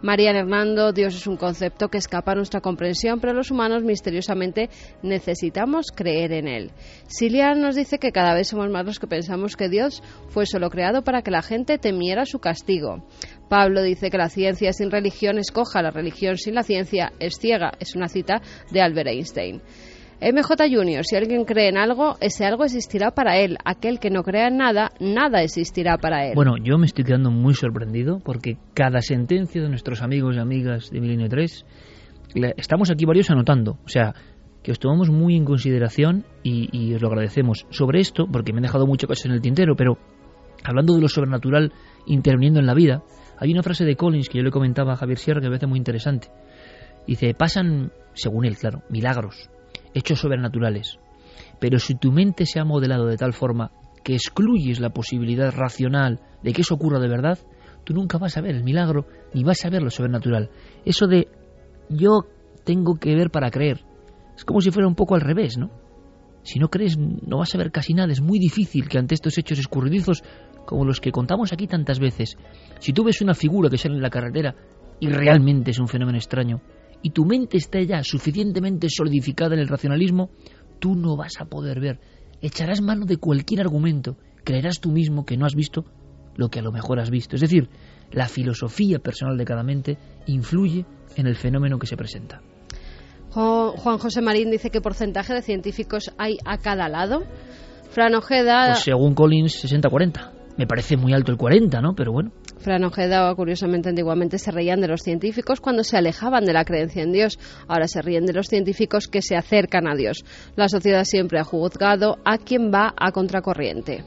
S4: María Hernando, Dios es un concepto que escapa a nuestra comprensión, pero los humanos misteriosamente necesitamos creer en él. Silian nos dice que cada vez somos más los que pensamos que Dios fue solo creado para que la gente temiera su castigo. Pablo dice que la ciencia sin religión es coja, la religión sin la ciencia es ciega. Es una cita de Albert Einstein. MJ Junior, si alguien cree en algo, ese algo existirá para él. Aquel que no crea en nada, nada existirá para él.
S2: Bueno, yo me estoy quedando muy sorprendido porque cada sentencia de nuestros amigos y amigas de Milenio 3, estamos aquí varios anotando. O sea, que os tomamos muy en consideración y, y os lo agradecemos. Sobre esto, porque me han dejado muchas cosas en el tintero, pero hablando de lo sobrenatural interviniendo en la vida, hay una frase de Collins que yo le comentaba a Javier Sierra que me parece muy interesante. Dice, pasan, según él, claro, milagros hechos sobrenaturales. Pero si tu mente se ha modelado de tal forma que excluyes la posibilidad racional de que eso ocurra de verdad, tú nunca vas a ver el milagro ni vas a ver lo sobrenatural. Eso de yo tengo que ver para creer, es como si fuera un poco al revés, ¿no? Si no crees, no vas a ver casi nada. Es muy difícil que ante estos hechos escurridizos, como los que contamos aquí tantas veces, si tú ves una figura que sale en la carretera y realmente es un fenómeno extraño, y tu mente está ya suficientemente solidificada en el racionalismo, tú no vas a poder ver. Echarás mano de cualquier argumento, creerás tú mismo que no has visto lo que a lo mejor has visto. Es decir, la filosofía personal de cada mente influye en el fenómeno que se presenta.
S4: Juan José Marín dice qué porcentaje de científicos hay a cada lado. Fran Ojeda.
S2: Pues según Collins, 60-40. Me parece muy alto el 40, ¿no? Pero bueno.
S4: Fran Ojeda, curiosamente, antiguamente se reían de los científicos cuando se alejaban de la creencia en Dios. Ahora se ríen de los científicos que se acercan a Dios. La sociedad siempre ha juzgado a quien va a contracorriente.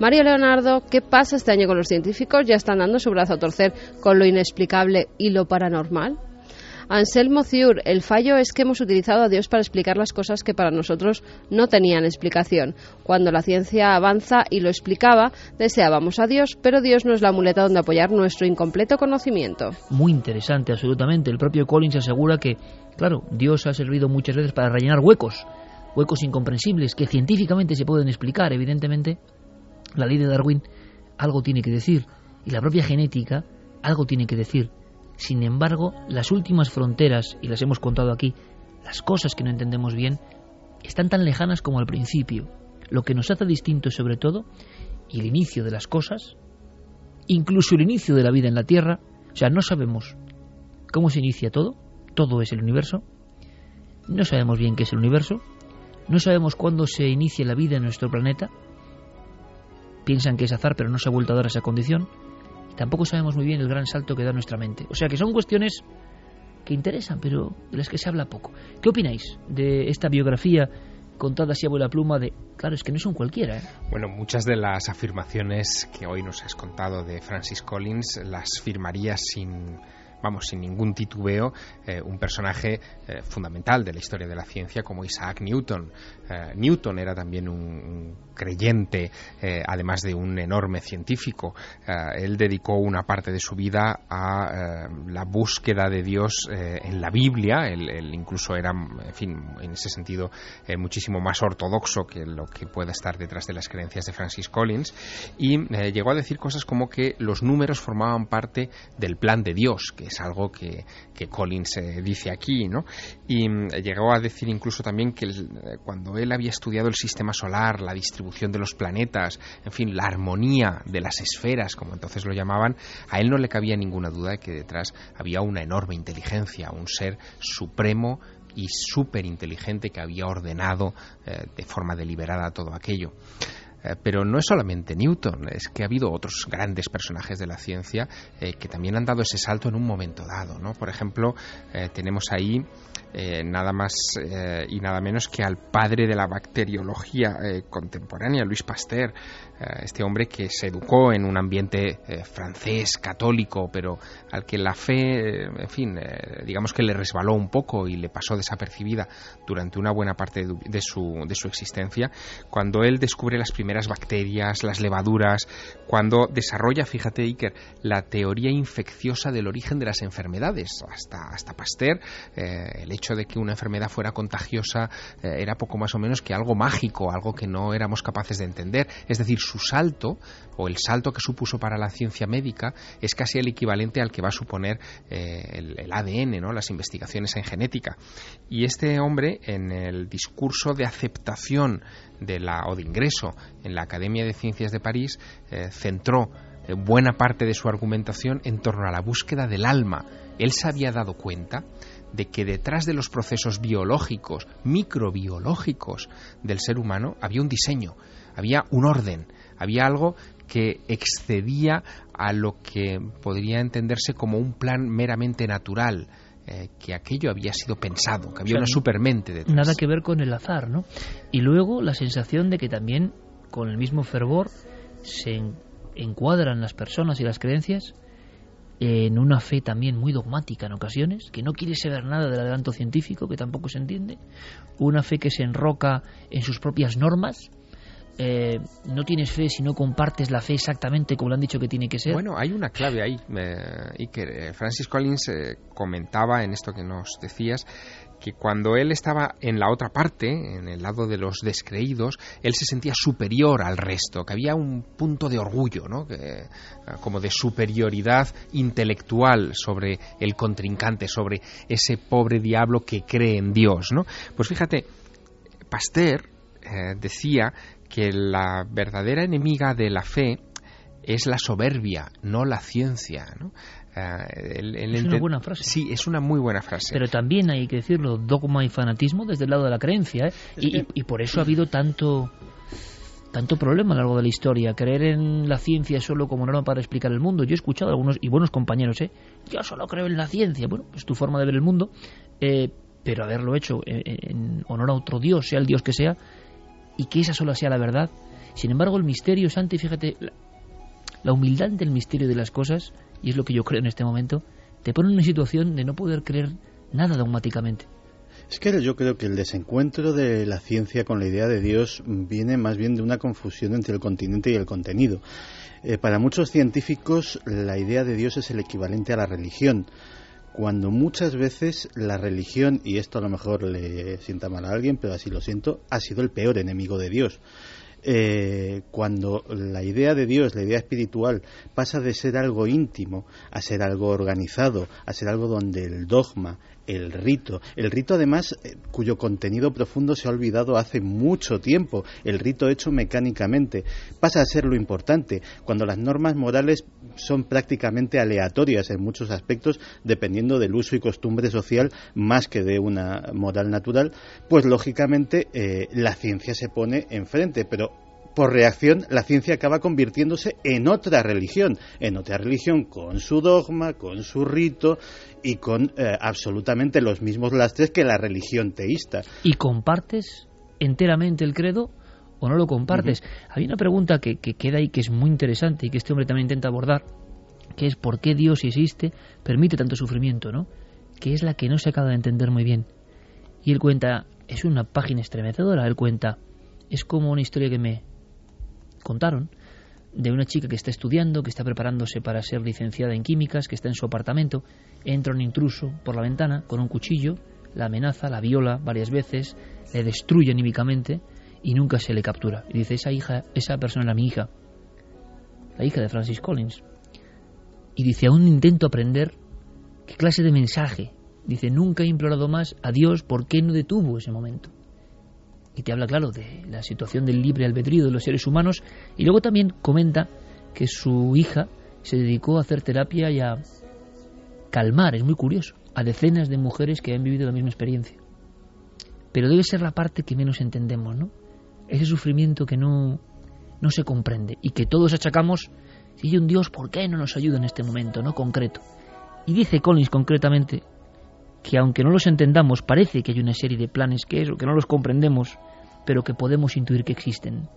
S4: Mario Leonardo, ¿qué pasa este año con los científicos? ¿Ya están dando su brazo a torcer con lo inexplicable y lo paranormal? Anselmo Ciur, el fallo es que hemos utilizado a Dios para explicar las cosas que para nosotros no tenían explicación. Cuando la ciencia avanza y lo explicaba, deseábamos a Dios, pero Dios no es la muleta donde apoyar nuestro incompleto conocimiento.
S2: Muy interesante, absolutamente. El propio Collins asegura que, claro, Dios ha servido muchas veces para rellenar huecos, huecos incomprensibles que científicamente se pueden explicar. Evidentemente, la ley de Darwin algo tiene que decir. y la propia genética algo tiene que decir. Sin embargo, las últimas fronteras, y las hemos contado aquí, las cosas que no entendemos bien, están tan lejanas como al principio. Lo que nos hace distintos sobre todo, y el inicio de las cosas, incluso el inicio de la vida en la Tierra, o sea, no sabemos cómo se inicia todo, todo es el universo, no sabemos bien qué es el universo, no sabemos cuándo se inicia la vida en nuestro planeta, piensan que es azar, pero no se ha vuelto a dar esa condición, tampoco sabemos muy bien el gran salto que da nuestra mente. O sea que son cuestiones que interesan, pero de las que se habla poco. ¿Qué opináis de esta biografía contada así a la pluma de, claro, es que no son cualquiera. ¿eh?
S3: Bueno, muchas de las afirmaciones que hoy nos has contado de Francis Collins las firmaría sin vamos, sin ningún titubeo, eh, un personaje eh, fundamental de la historia de la ciencia como Isaac Newton. Newton era también un, creyente, además de un enorme científico. él dedicó una parte de su vida a la búsqueda de Dios en la Biblia. Él, incluso era, en fin, en ese sentido, muchísimo más ortodoxo que lo que pueda estar detrás de las creencias de Francis Collins. Y llegó a decir cosas como que los números formaban parte del plan de Dios, que es algo que, que Collins eh, dice aquí, ¿no? Y mm, llegó a decir incluso también que cuando él había estudiado el sistema solar, la distribución de los planetas, en fin, la armonía de las esferas, como entonces lo llamaban, a él no le cabía ninguna duda de que detrás había una enorme inteligencia, un ser supremo y súper inteligente que había ordenado eh, de forma deliberada todo aquello. Eh, pero no es solamente Newton, es que ha habido otros grandes personajes de la ciencia eh, que también han dado ese salto en un momento dado. ¿no? Por ejemplo, eh, tenemos ahí nada más y nada menos que al padre de la bacteriología contemporánea, Luis Pasteur, este hombre que se educó en un ambiente francés, católico, pero al que la fe, en fin, digamos que le resbaló un poco y le pasó desapercibida durante una buena parte de, su, de su existencia, cuando él descubre las primeras bacterias, las levaduras, cuando desarrolla, fíjate Iker, la teoría infecciosa del origen de las enfermedades. Hasta, hasta Pasteur, eh, el hecho de que una enfermedad fuera contagiosa eh, era poco más o menos que algo mágico, algo que no éramos capaces de entender. Es decir, su salto, o el salto que supuso para la ciencia médica, es casi el equivalente al que va a suponer eh, el, ADN, ¿no? las investigaciones en genética. Y este hombre, en el discurso de aceptación de la, o de ingreso en la Academia de Ciencias de París, eh, centró eh, buena parte de su argumentación en torno a la búsqueda del alma. Él se había dado cuenta de que detrás de los procesos biológicos, microbiológicos del ser humano, había un diseño, había un orden, había algo que excedía a lo que podría entenderse como un plan meramente natural, eh, que aquello había sido pensado, que había una supermente detrás.
S2: Nada que ver con el azar, ¿no? Y luego la sensación de que también con el mismo fervor se encuadran las personas y las creencias en una fe también muy dogmática en ocasiones, que no quiere saber nada del adelanto científico, que tampoco se entiende, una fe que se enroca en sus propias normas, eh, no tienes fe si no compartes la fe exactamente como lo han dicho que tiene que ser.
S3: Bueno, hay una clave ahí, y que eh, Francis Collins eh, comentaba en esto que nos decías, que cuando él estaba en la otra parte, en el lado de los descreídos, él se sentía superior al resto, que había un punto de orgullo, ¿no? como de superioridad intelectual sobre el contrincante, sobre ese pobre diablo que cree en Dios, ¿no? Pues fíjate, Pasteur decía que la verdadera enemiga de la fe es la soberbia, no la ciencia. ¿no?
S2: Eh, es una buena frase.
S3: Sí, es una muy buena frase.
S2: Pero también hay que decirlo, dogma y fanatismo desde el lado de la creencia. ¿eh? Y, y, por eso ha habido tanto tanto problema a lo largo de la historia. Creer en la ciencia solo como norma para explicar el mundo. Yo he escuchado a algunos y buenos compañeros, ¿eh? yo solo creo en la ciencia. Bueno, es tu forma de ver el mundo. Eh, pero haberlo hecho en honor a otro Dios, sea el Dios que sea, y que esa solo sea la verdad. Sin embargo, el misterio santo, y fíjate, la, humildad del misterio de las cosas, y es lo que yo creo en este momento, te pone en una situación de no poder creer nada dogmáticamente.
S5: Es que yo creo que el desencuentro de la ciencia con la idea de Dios viene más bien de una confusión entre el continente y el contenido. Eh, para muchos científicos la idea de Dios es el equivalente a la religión cuando muchas veces la religión, y esto a lo mejor le sienta mal a alguien, pero así lo siento, ha sido el peor enemigo de Dios. eh, cuando la idea de Dios, la idea espiritual, pasa de ser algo íntimo a ser algo organizado, a ser algo donde el dogma, el rito. El rito, además, eh, cuyo contenido profundo se ha olvidado hace mucho tiempo. El rito hecho mecánicamente pasa a ser lo importante. Cuando las normas morales son prácticamente aleatorias en muchos aspectos, dependiendo del uso y costumbre social más que de una moral natural, pues lógicamente eh, la ciencia se pone enfrente. Pero por reacción, la ciencia acaba convirtiéndose en otra religión, en otra religión con su dogma, con su rito y con eh, absolutamente los mismos lastres que la religión teísta.
S2: ¿Y compartes enteramente el credo o no lo compartes? Hay una pregunta que, que queda ahí que es muy interesante y que este hombre también intenta abordar, que es por qué Dios, si existe, permite tanto sufrimiento, ¿no? Que es la que no se acaba de entender muy bien. Y él cuenta, es una página estremecedora, él cuenta, es como una historia que me, contaron de una chica que está estudiando, que está preparándose para ser licenciada en químicas, que está en su apartamento, entra un intruso por la ventana con un cuchillo, la amenaza, la viola varias veces, le destruye anímicamente y nunca se le captura. Y dice, esa hija, esa persona era mi hija, la hija de Francis Collins. Y dice, aún intento aprender qué clase de mensaje. Dice, nunca he implorado más a Dios por qué no detuvo ese momento y te habla, claro, de la situación del libre albedrío de los seres humanos, y luego también comenta que su hija se dedicó a hacer terapia y a calmar, es muy curioso, a decenas de mujeres que han vivido la misma experiencia. Pero debe ser la parte que menos entendemos, ¿no? Ese sufrimiento que no, no se comprende y que todos achacamos, si hay un Dios, ¿por qué no nos ayuda en este momento, no concreto? Y dice Collins concretamente que aunque no los entendamos, parece que hay una serie de planes que eso, que no los comprendemos, pero que podemos intuir que existen.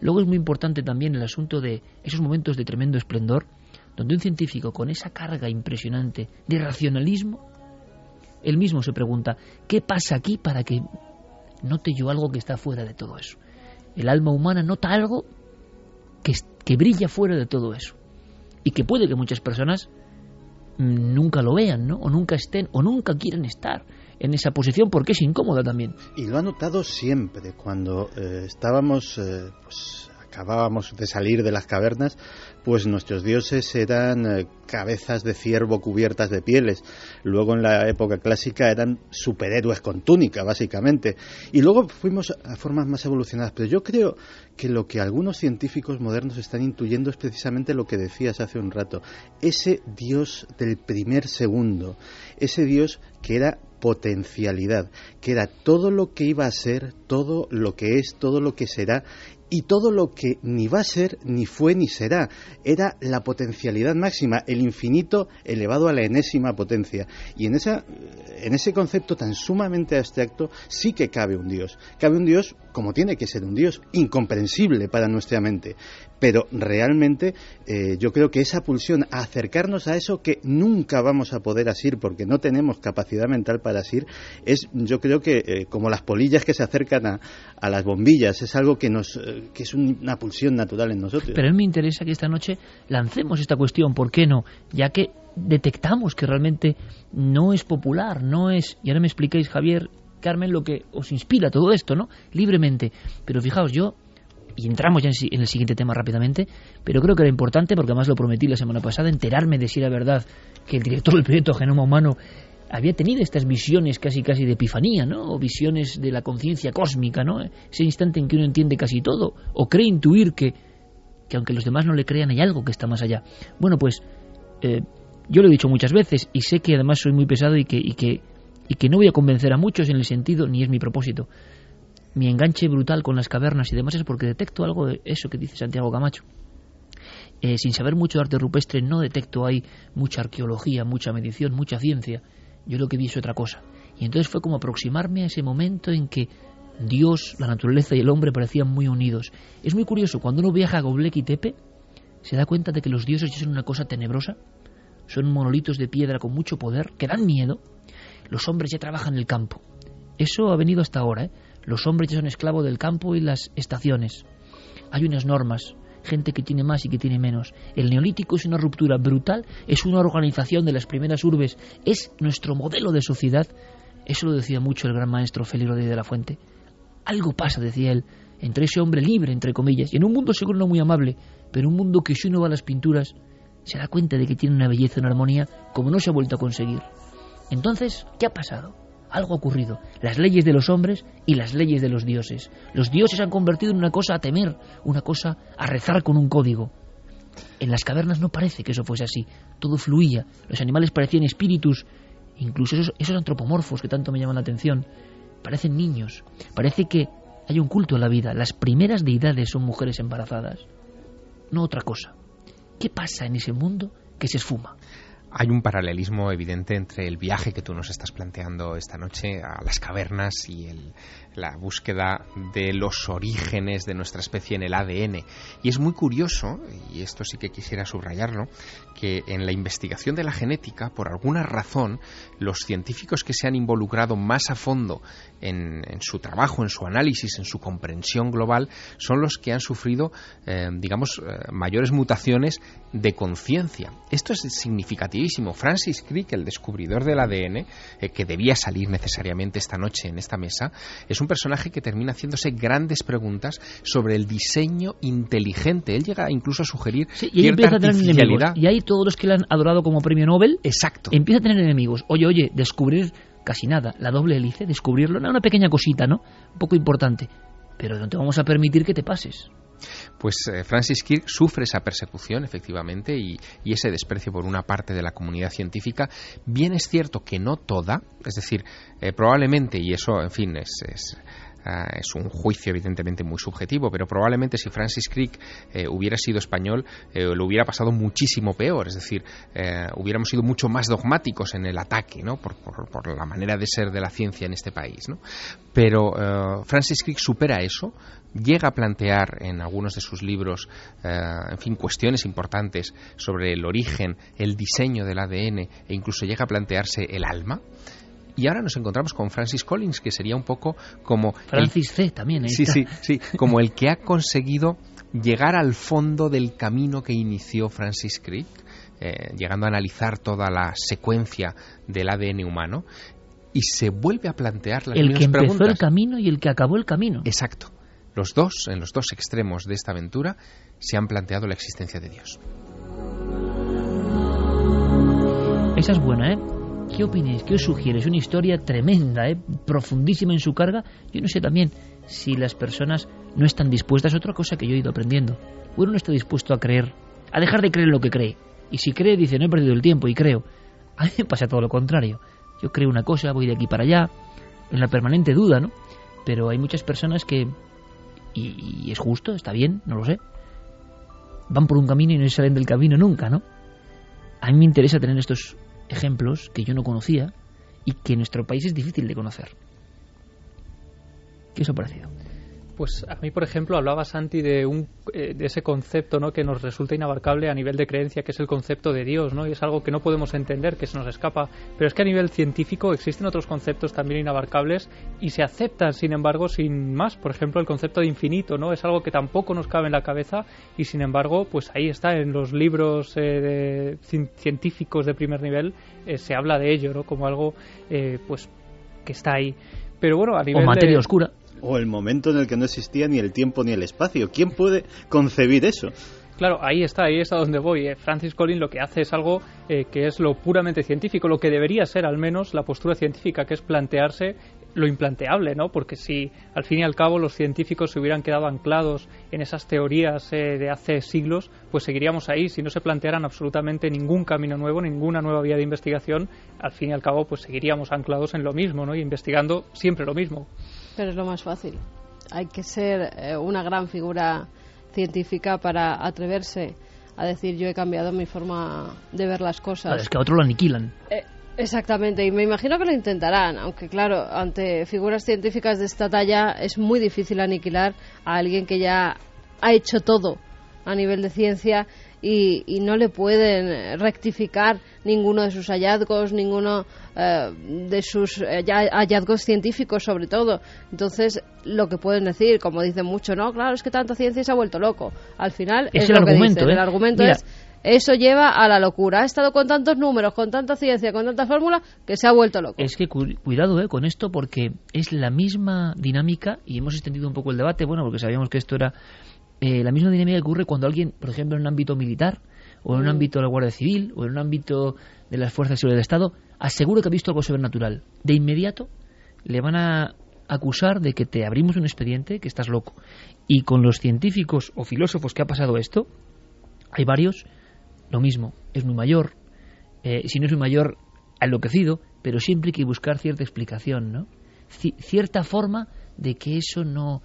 S2: Luego es muy importante también el asunto de esos momentos de tremendo esplendor, donde un científico con esa carga impresionante de racionalismo, él mismo se pregunta, ¿qué pasa aquí para que note yo algo que está fuera de todo eso? El alma humana nota algo que, que brilla fuera de todo eso y que puede que muchas personas nunca lo vean, ¿no? O nunca estén, o nunca quieren estar en esa posición porque es incómoda también.
S5: Y lo ha notado siempre cuando eh, estábamos, eh, pues acabábamos de salir de las cavernas, pues nuestros dioses eran eh, cabezas de ciervo cubiertas de pieles. Luego en la época clásica eran superhéroes con túnica, básicamente. Y luego fuimos a formas más evolucionadas. Pero yo creo que lo que algunos científicos modernos están intuyendo es precisamente lo que decías hace un rato. Ese dios del primer segundo. Ese dios que era potencialidad, que era todo lo que iba a ser, todo lo que es, todo lo que será y todo lo que ni va a ser, ni fue, ni será. Era la potencialidad máxima, el infinito elevado a la enésima potencia. Y en, esa, en ese concepto tan sumamente abstracto sí que cabe un Dios. Cabe un Dios como tiene que ser un Dios, incomprensible para nuestra mente. Pero realmente eh, yo creo que esa pulsión a acercarnos a eso que nunca vamos a poder asir porque no tenemos capacidad mental para asir, es yo creo que eh, como las polillas que se acercan a, las bombillas, es algo que, nos, eh, que es una pulsión natural en nosotros.
S2: Pero a mí me interesa que esta noche lancemos esta cuestión, ¿por qué no? Ya que detectamos que realmente no es popular, no es, y ahora me explicáis Javier, Carmen, lo que os inspira todo esto, ¿no? Libremente. Pero fijaos, yo y entramos ya en el siguiente tema rápidamente, pero creo que era importante, porque además lo prometí la semana pasada, enterarme de si era verdad que el director del proyecto Genoma Humano había tenido estas visiones casi casi de epifanía, ¿no? O visiones de la conciencia cósmica, ¿no? Ese instante en que uno entiende casi todo, o cree intuir que, que aunque los demás no le crean hay algo que está más allá. Bueno, pues eh, yo lo he dicho muchas veces y sé que además soy muy pesado y que, y que, no voy a convencer a muchos en el sentido, ni es mi propósito, mi enganche brutal con las cavernas y demás es porque detecto algo de eso que dice Santiago Camacho. Eh, sin saber mucho arte rupestre no detecto ahí mucha arqueología, mucha medición, mucha ciencia. Yo lo que vi es otra cosa. Y entonces fue como aproximarme a ese momento en que Dios, la naturaleza y el hombre parecían muy unidos. Es muy curioso, cuando uno viaja a Göbekli Tepe, se da cuenta de que los dioses son una cosa tenebrosa, son monolitos de piedra con mucho poder, que dan miedo. Los hombres ya trabajan en el campo. Eso ha venido hasta ahora, ¿eh? Los hombres ya son esclavos del campo y las estaciones. Hay unas normas, gente que tiene más y que tiene menos. El neolítico es una ruptura brutal, es una organización de las primeras urbes, es nuestro modelo de sociedad. Eso lo decía mucho el gran maestro Félix de la Fuente. Algo pasa, decía él, entre ese hombre libre, entre comillas, y en un mundo seguro no muy amable, pero un mundo que si uno va a las pinturas se da cuenta de que tiene una belleza, una armonía, como no se ha vuelto a conseguir. Entonces, ¿qué ha pasado? Algo ha ocurrido. Las leyes de los hombres y las leyes de los dioses. Los dioses se han convertido en una cosa a temer, una cosa a rezar con un código. En las cavernas no parece que eso fuese así. Todo fluía. Los animales parecían espíritus. Incluso esos, esos antropomorfos que tanto me llaman la atención. Parecen niños. Parece que hay un culto a la vida. Las primeras deidades son mujeres embarazadas. No otra cosa. ¿Qué pasa en ese mundo que se esfuma?
S3: Hay un paralelismo evidente entre el viaje que tú nos estás planteando esta noche a las cavernas y el, la búsqueda de los orígenes de nuestra especie en el ADN. Y es muy curioso, y esto sí que quisiera subrayarlo, que en la investigación de la genética, por alguna razón, los científicos que se han involucrado más a fondo en, su trabajo, en su análisis, en su comprensión global, son los que han sufrido, eh, digamos, eh, mayores mutaciones de conciencia. Esto es Francis Crick, el descubridor del ADN, eh, que debía salir necesariamente esta noche en esta mesa, es un personaje que termina haciéndose grandes preguntas sobre el diseño inteligente. Él llega incluso a sugerir
S2: y cierta artificialidad. Y ahí todos los que le han adorado como premio Nobel
S3: Exacto.
S2: empieza a tener enemigos. Oye, oye, descubrir casi nada, la doble hélice, descubrirlo, una pequeña cosita, ¿no? Un poco importante. Pero no te vamos a permitir que te pases.
S3: Pues eh, Francis Kirk sufre esa persecución, efectivamente, y, ese desprecio por una parte de la comunidad científica. Bien es cierto que no toda, es decir, eh, probablemente, y eso, en fin, es, es Ah, es un juicio evidentemente muy subjetivo, pero probablemente si Francis Crick eh, hubiera sido español eh, lo hubiera pasado muchísimo peor, es decir, eh, hubiéramos sido mucho más dogmáticos en el ataque, ¿no? Por, la manera de ser de la ciencia en este país, ¿no? Pero Francis Crick supera eso, llega a plantear en algunos de sus libros, en fin, cuestiones importantes sobre el origen, el diseño del ADN e incluso llega a plantearse el alma. Y ahora nos encontramos con Francis Collins, que sería un poco como...
S2: Francis C. también, ¿eh?
S3: Sí, sí, sí, como el que ha conseguido llegar al fondo del camino que inició Francis Crick, eh, llegando a analizar toda la secuencia del ADN humano, y se vuelve a plantear las
S2: el
S3: que
S2: empezó el camino y el que acabó el camino.
S3: Exacto. Los dos, en los dos extremos de esta aventura, se han planteado la existencia de Dios.
S2: Esa es buena, ¿eh? ¿Qué opináis? ¿Qué os sugiere? Es una historia tremenda, ¿eh? profundísima en su carga. Yo no sé también si las personas no están dispuestas, otra cosa que yo he ido aprendiendo. Uno no está dispuesto a creer, a dejar de creer lo que cree. Y si cree, dice, no he perdido el tiempo y creo. A mí me pasa todo lo contrario. Yo creo una cosa, voy de aquí para allá, en la permanente duda, ¿no? Pero hay muchas personas que, y, y es justo, está bien, no lo sé, van por un camino y no salen del camino nunca, ¿no? A mí me interesa tener estos ejemplos que yo no conocía y que en nuestro país es difícil de conocer. ¿Qué os ha parecido?
S6: Pues a mí, por ejemplo, hablaba Santi de, un, eh, de ese concepto ¿no? que nos resulta inabarcable a nivel de creencia, que es el concepto de Dios, ¿no? y es algo que no podemos entender, que se nos escapa. Pero es que a nivel científico existen otros conceptos también inabarcables y se aceptan, sin embargo, sin más. Por ejemplo, el concepto de infinito, ¿no? Es algo que tampoco nos cabe en la cabeza y, sin embargo, pues ahí está, en los libros eh, científicos de primer nivel eh, se habla de ello, ¿no? Como algo, pues, que está ahí. Pero bueno, a nivel
S2: o materia oscura
S5: o el momento en el que no existía ni el tiempo ni el espacio. ¿Quién puede concebir eso?
S6: Claro, ahí está, ahí está donde voy. Eh. Francis Collins lo que hace es algo eh, que es lo puramente científico, lo que debería ser al menos la postura científica, que es plantearse lo implanteable, ¿no? Porque si al fin y al cabo los científicos se hubieran quedado anclados en esas teorías eh, de hace siglos, pues seguiríamos ahí. Si no se plantearan absolutamente ningún camino nuevo, ninguna nueva vía de investigación, al fin y al cabo, pues seguiríamos anclados en lo mismo, ¿no? Y investigando siempre lo mismo.
S4: Pero es lo más fácil. Hay que ser eh, una gran figura científica para atreverse a decir yo he cambiado mi forma de ver las cosas.
S2: es que a otro lo aniquilan.
S4: Eh, exactamente, y me imagino que lo intentarán, aunque claro, ante figuras científicas de esta talla es muy difícil aniquilar a alguien que ya ha hecho todo a nivel de ciencia y, no le pueden rectificar ninguno de sus hallazgos, ninguno eh, de sus eh, hallazgos científicos sobre todo. Entonces, lo que pueden decir, como dicen mucho, no, claro, es que tanta ciencia se ha vuelto loco. Al final
S2: es, el, argumento,
S4: el ¿eh? argumento. es eso lleva a la locura. Ha estado con tantos números, con tanta ciencia, con tanta fórmula, que se ha vuelto loco.
S2: Es que cuidado eh, con esto porque es la misma dinámica, y hemos extendido un poco el debate, bueno, porque sabíamos que esto era eh, la misma dinámica que ocurre cuando alguien, por ejemplo, en un ámbito militar, o en un mm. ámbito de la Guardia Civil, o en un ámbito de las Fuerzas de Seguridad del Estado, aseguro que ha visto algo sobrenatural. De inmediato le van a acusar de que te abrimos un expediente, que estás loco. Y con los científicos o filósofos que ha pasado esto, hay varios, lo mismo, es muy mayor, eh, si no es muy mayor, enloquecido, pero siempre hay que buscar cierta explicación, ¿no? cierta forma de que eso no,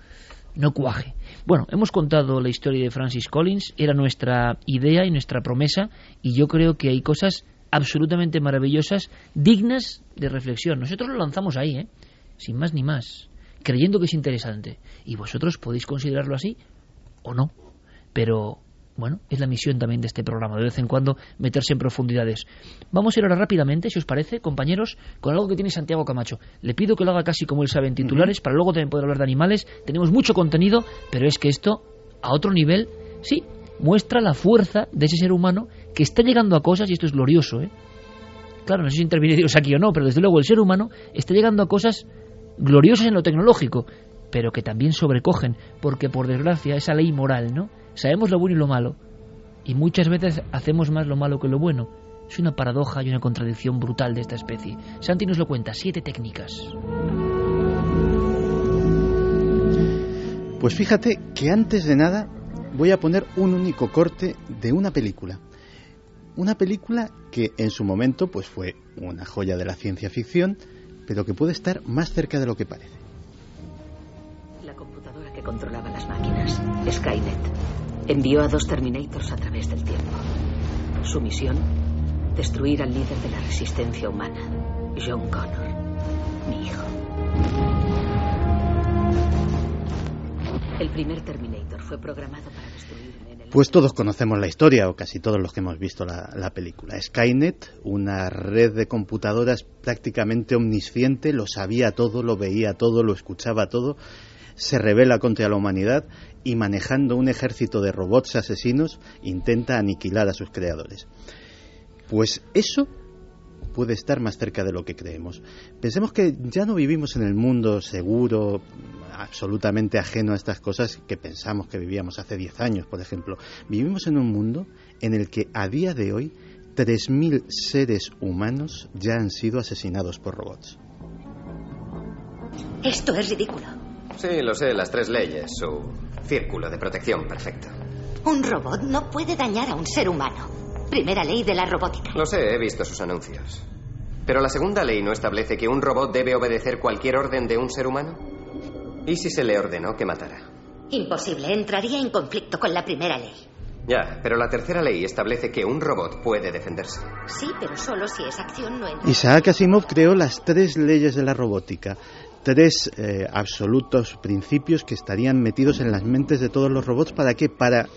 S2: no cuaje. Bueno, hemos contado la historia de Francis Collins, era nuestra idea y nuestra promesa, y yo creo que hay cosas absolutamente maravillosas, dignas de reflexión. Nosotros lo lanzamos ahí, ¿eh? sin más ni más, creyendo que es interesante. Y vosotros podéis considerarlo así o no. Pero bueno, es la misión también de este programa, de vez en cuando meterse en profundidades. Vamos a ir ahora rápidamente, si os parece, compañeros, con algo que tiene Santiago Camacho. Le pido que lo haga casi como él sabe en titulares, para luego también poder hablar de animales. Tenemos mucho contenido, pero es que esto, a otro nivel, sí, muestra la fuerza de ese ser humano que está llegando a cosas, y esto es glorioso, ¿eh? Claro, no sé si interveniros aquí o no, pero desde luego el ser humano está llegando a cosas gloriosas en lo tecnológico, pero que también sobrecogen, porque por desgracia esa ley moral, ¿no? Sabemos lo bueno y lo malo, y muchas veces hacemos más lo malo que lo bueno. Es una paradoja y una contradicción brutal de esta especie. Santi nos lo cuenta, siete técnicas.
S5: Pues fíjate que antes de nada voy a poner un único corte de una película. Una película que en su momento pues fue una joya de la ciencia ficción, pero que puede estar más cerca de lo que parece.
S10: La computadora que controlaba las máquinas, Skynet, Envió a dos Terminators a través del tiempo. Su misión, destruir al líder de la resistencia humana, John Connor, mi hijo. El primer Terminator fue programado para destruirme.
S5: Pues todos conocemos la historia, o casi todos los que hemos visto la, la, película. Skynet, una red de computadoras prácticamente omnisciente, lo sabía todo, lo veía todo, lo escuchaba todo, se revela contra la humanidad y manejando un ejército de robots asesinos intenta aniquilar a sus creadores. Pues eso puede estar más cerca de lo que creemos. Pensemos que ya no vivimos en el mundo seguro, absolutamente ajeno a estas cosas que pensamos que vivíamos hace 10 años, por ejemplo. Vivimos en un mundo en el que a día de hoy 3.000 seres humanos ya han sido asesinados por robots.
S10: Esto es ridículo.
S11: Sí, lo sé, las tres leyes, su círculo de protección perfecto.
S10: Un robot no puede dañar a un ser humano. Primera ley de la robótica.
S11: Lo sé, he visto sus anuncios. Pero la segunda ley no establece que un robot debe obedecer cualquier orden de un ser humano. ¿Y si se le ordenó que matara?
S10: Imposible, entraría en conflicto con la primera ley.
S11: Ya, pero la tercera ley establece que un robot puede defenderse.
S10: Sí, pero solo si esa acción no
S5: entra. Isaac Asimov creó las tres leyes de la robótica tres eh, absolutos principios que estarían metidos en las mentes de todos los robots para qué? Para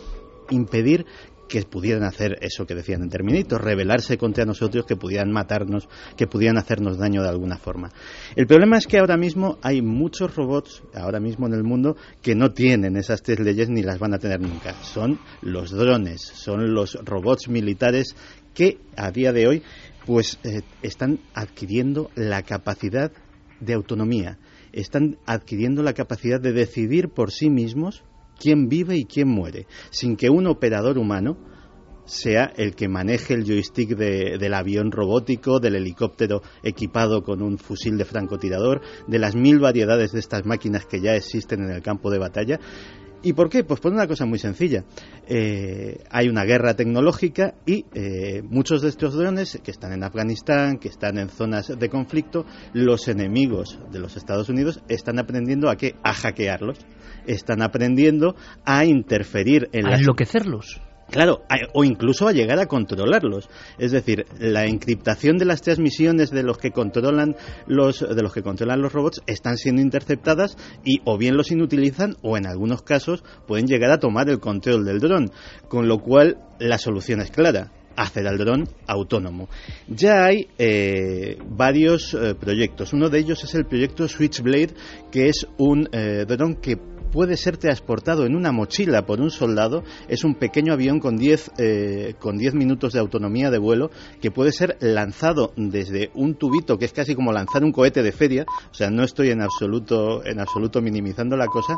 S5: impedir que pudieran hacer eso que decían en Terminator, rebelarse contra nosotros, que pudieran matarnos, que pudieran hacernos daño de alguna forma. El problema es que ahora mismo hay muchos robots, ahora mismo en el mundo, que no tienen esas tres leyes ni las van a tener nunca. Son los drones, son los robots militares que a día de hoy pues eh, están adquiriendo la capacidad de autonomía. Están adquiriendo la capacidad de decidir por sí mismos quién vive y quién muere, sin que un operador humano sea el que maneje el joystick del avión robótico, del helicóptero equipado con un fusil de francotirador, de las mil variedades de estas máquinas que ya existen en el campo de batalla. ¿Y por qué? Pues por una cosa muy sencilla. Eh, hay una guerra tecnológica y eh, muchos de estos drones que están en Afganistán, que están en zonas de conflicto, los enemigos de los Estados Unidos están aprendiendo a qué? A hackearlos. Están aprendiendo a interferir en
S2: a enloquecerlos.
S5: Claro, o incluso a llegar a controlarlos. Es decir, la encriptación de las transmisiones de los que controlan los de los que controlan los robots están siendo interceptadas y o bien los inutilizan o en algunos casos pueden llegar a tomar el control del dron, con lo cual la solución es clara hacer al dron autónomo. Ya hay eh, varios eh, proyectos. Uno de ellos es el proyecto Switchblade, que es un eh, dron que puede ser transportado en una mochila por un soldado. Es un pequeño avión con 10 eh, con 10 minutos de autonomía de vuelo que puede ser lanzado desde un tubito que es casi como lanzar un cohete de feria. O sea, no estoy en absoluto en absoluto minimizando la cosa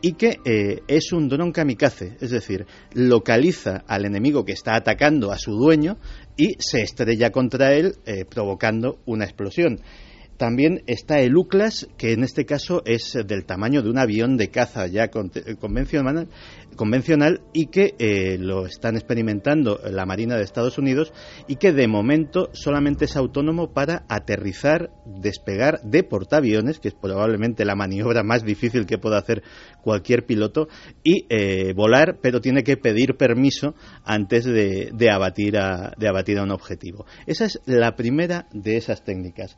S5: y que eh, es un dron kamikaze, es decir, localiza al enemigo que está atacando a su dueño y se estrella contra él eh, provocando una explosión. También está el UCLAS, que en este caso es del tamaño de un avión de caza ya convencional, convencional y que eh, lo están experimentando la Marina de Estados Unidos y que de momento solamente es autónomo para aterrizar, despegar de portaaviones, que es probablemente la maniobra más difícil que pueda hacer cualquier piloto, y eh, volar, pero tiene que pedir permiso antes de, abatir de abatir a un objetivo. Esa es la primera de esas técnicas.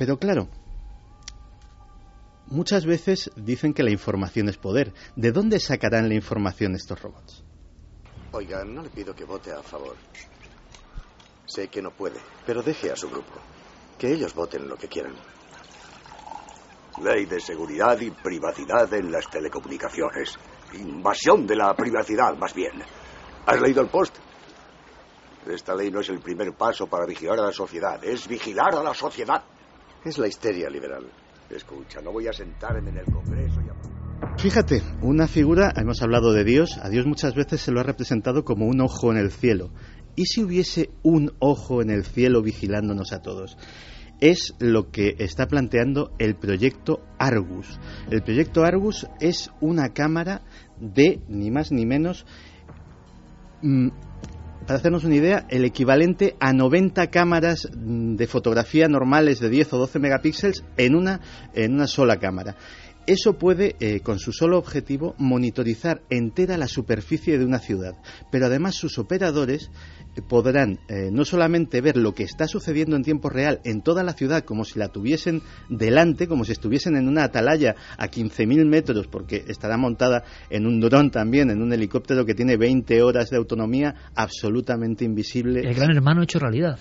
S5: Pero claro, muchas veces dicen que la información es poder. ¿De dónde sacarán la información estos robots?
S12: Oiga, no le pido que vote a favor. Sé que no puede, pero deje a su grupo. Que ellos voten lo que quieran.
S13: Ley de seguridad y privacidad en las telecomunicaciones. Invasión de la privacidad, más bien. ¿Has leído el post? Esta ley no es el primer paso para vigilar a la sociedad, es vigilar a la sociedad.
S12: Es la histeria liberal.
S13: Escucha, no voy a sentarme en el Congreso y a...
S5: Fíjate, una figura, hemos hablado de Dios, a Dios muchas veces se lo ha representado como un ojo en el cielo. ¿Y si hubiese un ojo en el cielo vigilándonos a todos? Es lo que está planteando el proyecto Argus. El proyecto Argus es una cámara de, ni más ni menos, mm, para hacernos una idea, el equivalente a 90 cámaras mm, de fotografía normales de 10 o 12 megapíxeles en una, en una sola cámara. Eso puede, eh, con su solo objetivo, monitorizar entera la superficie de una ciudad, pero además sus operadores podrán eh, no solamente ver lo que está sucediendo en tiempo real en toda la ciudad como si la tuviesen delante, como si estuviesen en una atalaya a 15.000 metros, porque estará montada en un dron también, en un helicóptero que tiene 20 horas de autonomía absolutamente invisible.
S2: El gran hermano hecho realidad.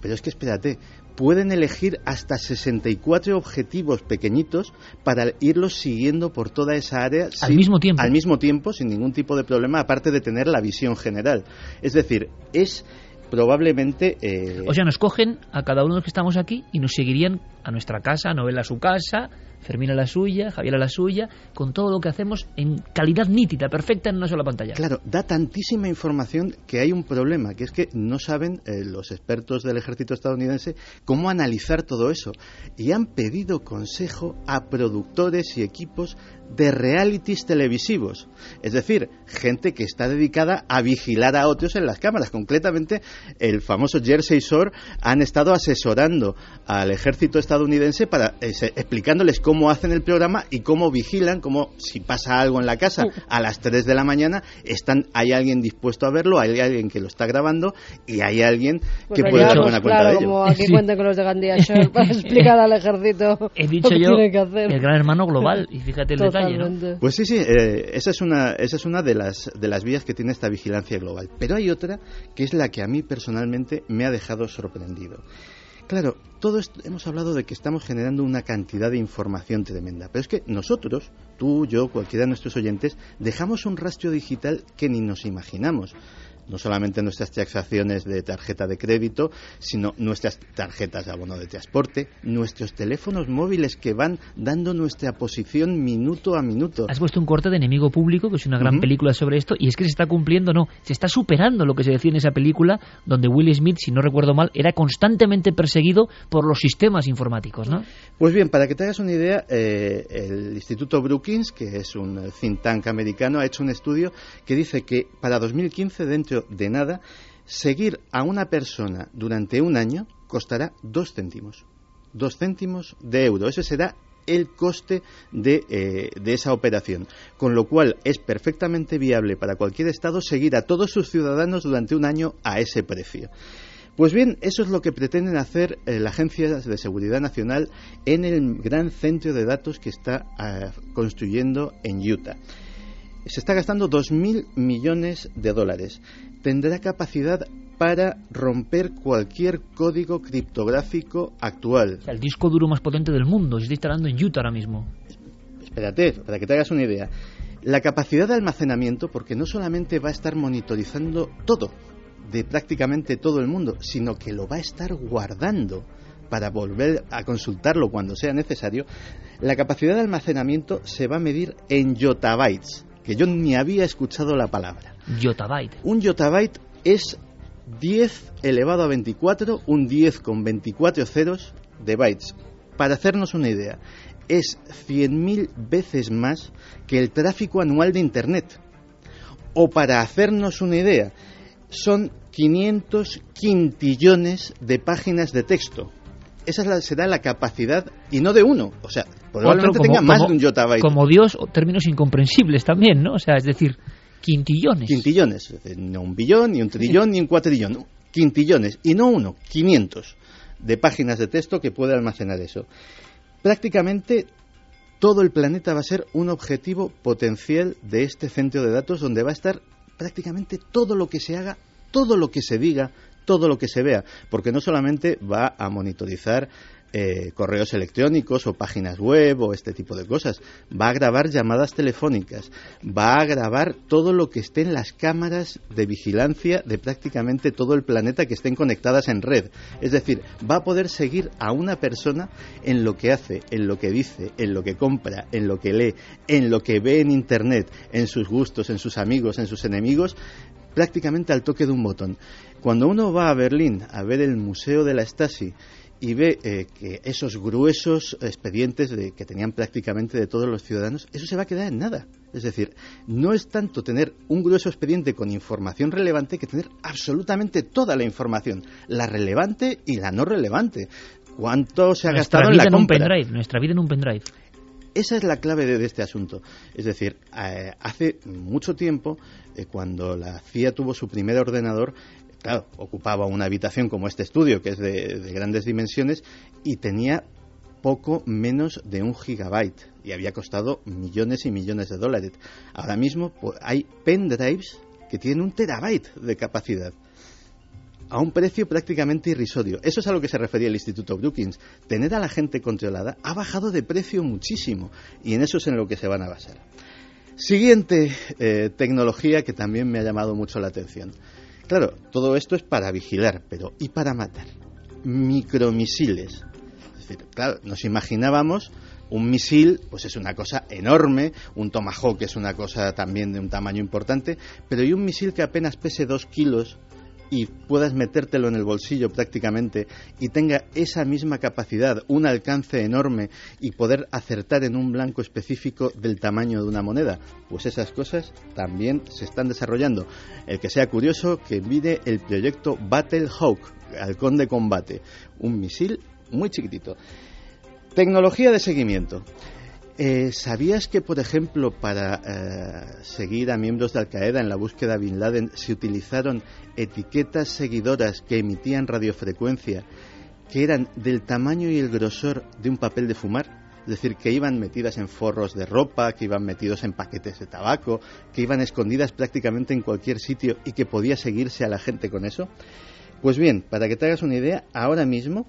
S5: Pero es que espérate, pueden elegir hasta 64 objetivos pequeñitos para irlos siguiendo por toda esa área
S2: al mismo tiempo.
S5: al mismo tiempo sin ningún tipo de problema aparte de tener la visión general. Es decir es probablemente
S2: eh... o sea nos cogen a cada uno de los que estamos aquí y nos seguirían a nuestra casa Novela a su casa Fermina la suya, Javier la suya, con todo lo que hacemos en calidad nítida, perfecta en una sola pantalla.
S5: Claro, da tantísima información que hay un problema, que es que no saben eh, los expertos del ejército estadounidense cómo analizar todo eso. Y han pedido consejo a productores y equipos de realities televisivos. Es decir, gente que está dedicada a vigilar a otros en las cámaras. Concretamente, el famoso Jersey Shore han estado asesorando al ejército estadounidense para eh, explicándoles cómo hacen el programa y cómo vigilan, cómo si pasa algo en la casa a las 3 de la mañana, están, hay alguien dispuesto a verlo, hay alguien que lo está grabando y hay alguien
S4: pues
S5: que puede dar buena
S4: cuenta
S5: de ello.
S4: Como aquí cuentan con los de Gandía Shore para explicar al ejército
S2: He dicho
S4: lo que
S2: yo
S4: tiene que hacer.
S2: el gran hermano global y fíjate el detalle, ¿no?
S4: Totalmente.
S5: Pues sí, sí, eh, esa es una, esa es una de, las, de las vías que tiene esta vigilancia global. Pero hay otra que es la que a mí personalmente me ha dejado sorprendido. Claro, todo esto, hemos hablado de que estamos generando una cantidad de información tremenda, pero es que nosotros, tú, yo, cualquiera de nuestros oyentes, dejamos un rastro digital que ni nos imaginamos no solamente nuestras transacciones de tarjeta de crédito, sino nuestras tarjetas de abono de transporte, nuestros teléfonos móviles que van dando nuestra posición minuto a minuto.
S2: Has puesto un corte de Enemigo Público, que es una gran película sobre esto, y es que se está cumpliendo, no, se está superando lo que se decía en esa película, donde Will Smith, si no recuerdo mal, era constantemente perseguido por los sistemas informáticos, ¿no?
S5: Pues bien, para que te hagas una idea, eh, el Instituto Brookings, que es un think tank americano, ha hecho un estudio que dice que para 2015, dentro de nada, seguir a una persona durante un año costará dos céntimos. Dos céntimos de euro. Ese será el coste de, eh, de, esa operación. Con lo cual es perfectamente viable para cualquier Estado seguir a todos sus ciudadanos durante un año a ese precio. Pues bien, eso es lo que pretenden hacer eh, la Agencia de Seguridad Nacional en el gran centro de datos que está eh, construyendo en Utah. Se está gastando 2.000 millones de dólares. Tendrá capacidad para romper cualquier código criptográfico actual.
S2: El disco duro más potente del mundo se está instalando en Utah ahora mismo
S5: espérate, para que te hagas una idea. La capacidad de almacenamiento, porque no solamente va a estar monitorizando todo, de prácticamente todo el mundo, sino que lo va a estar guardando para volver a consultarlo cuando sea necesario, la capacidad de almacenamiento se va a medir en yotabytes, que yo ni había escuchado la palabra.
S2: Yotabyte.
S5: Un yotabyte es 10 elevado a 24, un 10 con 24 ceros de bytes. Para hacernos una idea, es 100.000 veces más que el tráfico anual de Internet. O para hacernos una idea, son 500 quintillones de páginas de texto. Esa es la, será la capacidad, y no de uno. O sea, probablemente tenga más de un yotabyte.
S2: Como Dios, términos incomprensibles también, ¿no? O sea, es decir, quintillones.
S5: Quintillones. No un billón, ni un trillón, ni un cuatrillón. Quintillones. Y no uno, 500 de páginas de texto que puede almacenar eso. Prácticamente todo el planeta va a ser un objetivo potencial de este centro de datos donde va a estar prácticamente todo lo que se haga, todo lo que se diga, todo lo que se vea, porque no solamente va a monitorizar eh, correos electrónicos o páginas web o este tipo de cosas. Va a grabar llamadas telefónicas, va a grabar todo lo que esté en las cámaras de vigilancia de prácticamente todo el planeta que estén conectadas en red. Es decir, va a poder seguir a una persona en lo que hace, en lo que dice, en lo que compra, en lo que lee, en lo que ve en Internet, en sus gustos, en sus amigos, en sus enemigos, prácticamente al toque de un botón. Cuando uno va a Berlín a ver el Museo de la Stasi y ve eh, que esos gruesos expedientes de, que tenían prácticamente de todos los ciudadanos, eso se va a quedar en nada. Es decir, no es tanto tener un grueso expediente con información relevante que tener absolutamente toda la información, la relevante y la no relevante. ¿Cuánto se ha gastado en la compra?
S2: Un pendrive, nuestra vida en un pendrive.
S5: Esa es la clave de, este asunto. Es decir, eh, hace mucho tiempo, eh, cuando la CIA tuvo su primer ordenador, claro, ocupaba una habitación como este estudio, que es de, grandes dimensiones, y tenía poco menos de un gigabyte y había costado millones y millones de dólares. Ahora mismo pues, hay pendrives que tienen un terabyte de capacidad a un precio prácticamente irrisorio. Eso es a lo que se refería el Instituto Brookings. Tener a la gente controlada ha bajado de precio muchísimo y en eso es en lo que se van a basar. Siguiente eh, tecnología que también me ha llamado mucho la atención. Claro, todo esto es para vigilar, pero ¿y para matar? Micromisiles. Es decir, claro, nos imaginábamos un misil, pues es una cosa enorme, un tomahawk es una cosa también de un tamaño importante, pero ¿y un misil que apenas pese dos kilos y puedas metértelo en el bolsillo prácticamente y tenga esa misma capacidad, un alcance enorme y poder acertar en un blanco específico del tamaño de una moneda, pues esas cosas también se están desarrollando. El que sea curioso, que mire el proyecto Battle Hawk, halcón de combate, un misil muy chiquitito. Tecnología de seguimiento. Eh, ¿Sabías que, por ejemplo, para eh, seguir a miembros de Al Qaeda en la búsqueda de Bin Laden se utilizaron etiquetas seguidoras que emitían radiofrecuencia que eran del tamaño y el grosor de un papel de fumar? Es decir, que iban metidas en forros de ropa, que iban metidos en paquetes de tabaco, que iban escondidas prácticamente en cualquier sitio y que podía seguirse a la gente con eso. Pues bien, para que te hagas una idea, ahora mismo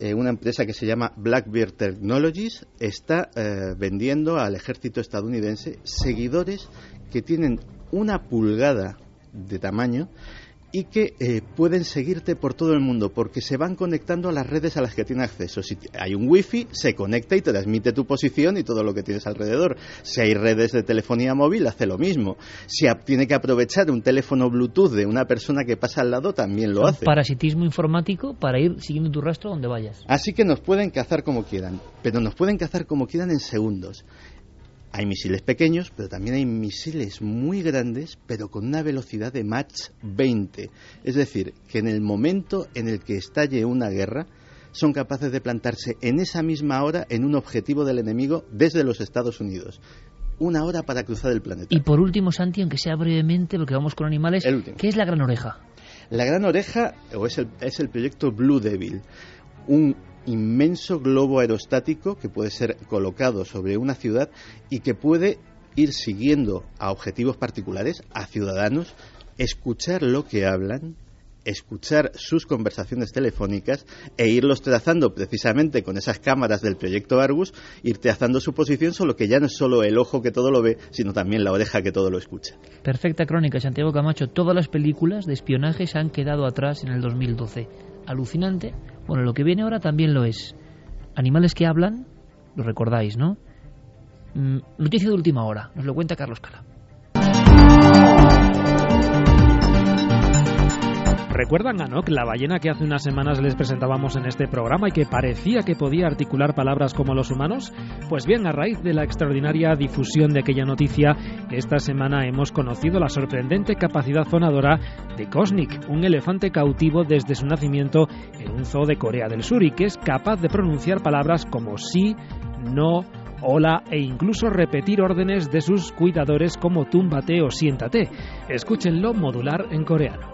S5: eh, una empresa que se llama Blackbeard Technologies está eh, vendiendo al ejército estadounidense seguidores que tienen una pulgada de tamaño y que eh, pueden seguirte por todo el mundo porque se van conectando a las redes a las que tiene acceso. Si hay un wifi, se conecta y te transmite tu posición y todo lo que tienes alrededor. Si hay redes de telefonía móvil, hace lo mismo. Si tiene que aprovechar un teléfono Bluetooth de una persona que pasa al lado, también lo hace.
S2: Parasitismo informático para ir siguiendo tu rastro donde vayas.
S5: Así que nos pueden cazar como quieran, pero nos pueden cazar como quieran en segundos. Hay misiles pequeños, pero también hay misiles muy grandes, pero con una velocidad de Mach 20. Es decir, que en el momento en el que estalle una guerra, son capaces de plantarse en esa misma hora en un objetivo del enemigo desde los Estados Unidos. Una hora para cruzar el planeta.
S2: Y por último, Santi, aunque sea brevemente, porque vamos con animales, ¿qué es la gran oreja?
S5: La gran oreja, o es el, es el proyecto Blue Devil, un inmenso globo aerostático que puede ser colocado sobre una ciudad y que puede ir siguiendo a objetivos particulares, a ciudadanos, escuchar lo que hablan escuchar sus conversaciones telefónicas e irlos trazando precisamente con esas cámaras del proyecto Argus, ir trazando su posición, solo que ya no es solo el ojo que todo lo ve, sino también la oreja que todo lo escucha.
S2: Perfecta crónica, Santiago Camacho. Todas las películas de espionaje se han quedado atrás en el 2012. Alucinante. Bueno, lo que viene ahora también lo es. Animales que hablan, lo recordáis, ¿no? Mm, noticia de última hora, nos lo cuenta Carlos Cala.
S9: ¿Recuerdan a Nock, la ballena que hace unas semanas les presentábamos en este programa y que parecía que podía articular palabras como los humanos? Pues bien, a raíz de la extraordinaria difusión de aquella noticia, esta semana hemos conocido la sorprendente capacidad fonadora de Kosnik, un elefante cautivo desde su nacimiento en un zoo de Corea del Sur y que es capaz de pronunciar palabras como sí, no, hola e incluso repetir órdenes de sus cuidadores como túmbate o siéntate. Escúchenlo modular en coreano.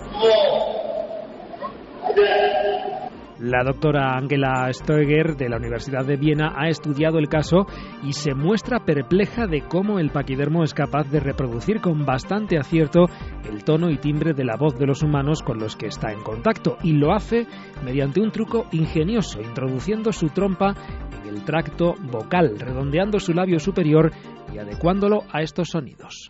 S9: La doctora Angela Stoeger de la Universidad de Viena ha estudiado el caso y se muestra perpleja de cómo el paquidermo es capaz de reproducir con bastante acierto el tono y timbre de la voz de los humanos con los que está en contacto y lo hace mediante un truco ingenioso, introduciendo su trompa en el tracto vocal, redondeando su labio superior y adecuándolo a estos sonidos.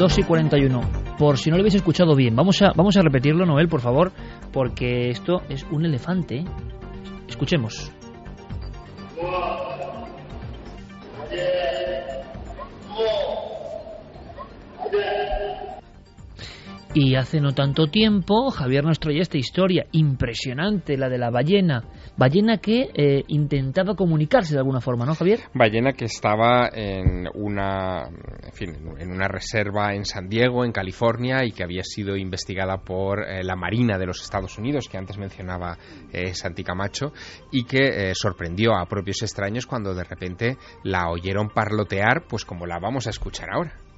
S2: 2 y 41. Por si no lo habéis escuchado bien, vamos a, vamos a repetirlo, Noel, por favor, porque esto es un elefante. Escuchemos. Y hace no tanto tiempo, Javier nos traía esta historia impresionante, la de la ballena. Ballena que eh, intentaba comunicarse de alguna forma, ¿no, Javier?
S3: Ballena que estaba en una, en, fin, en una reserva en San Diego, en California, y que había sido investigada por eh, la Marina de los Estados Unidos, que antes mencionaba eh, Santi Camacho, y que sorprendió a propios extraños cuando de repente la oyeron parlotear, pues como la vamos a escuchar ahora.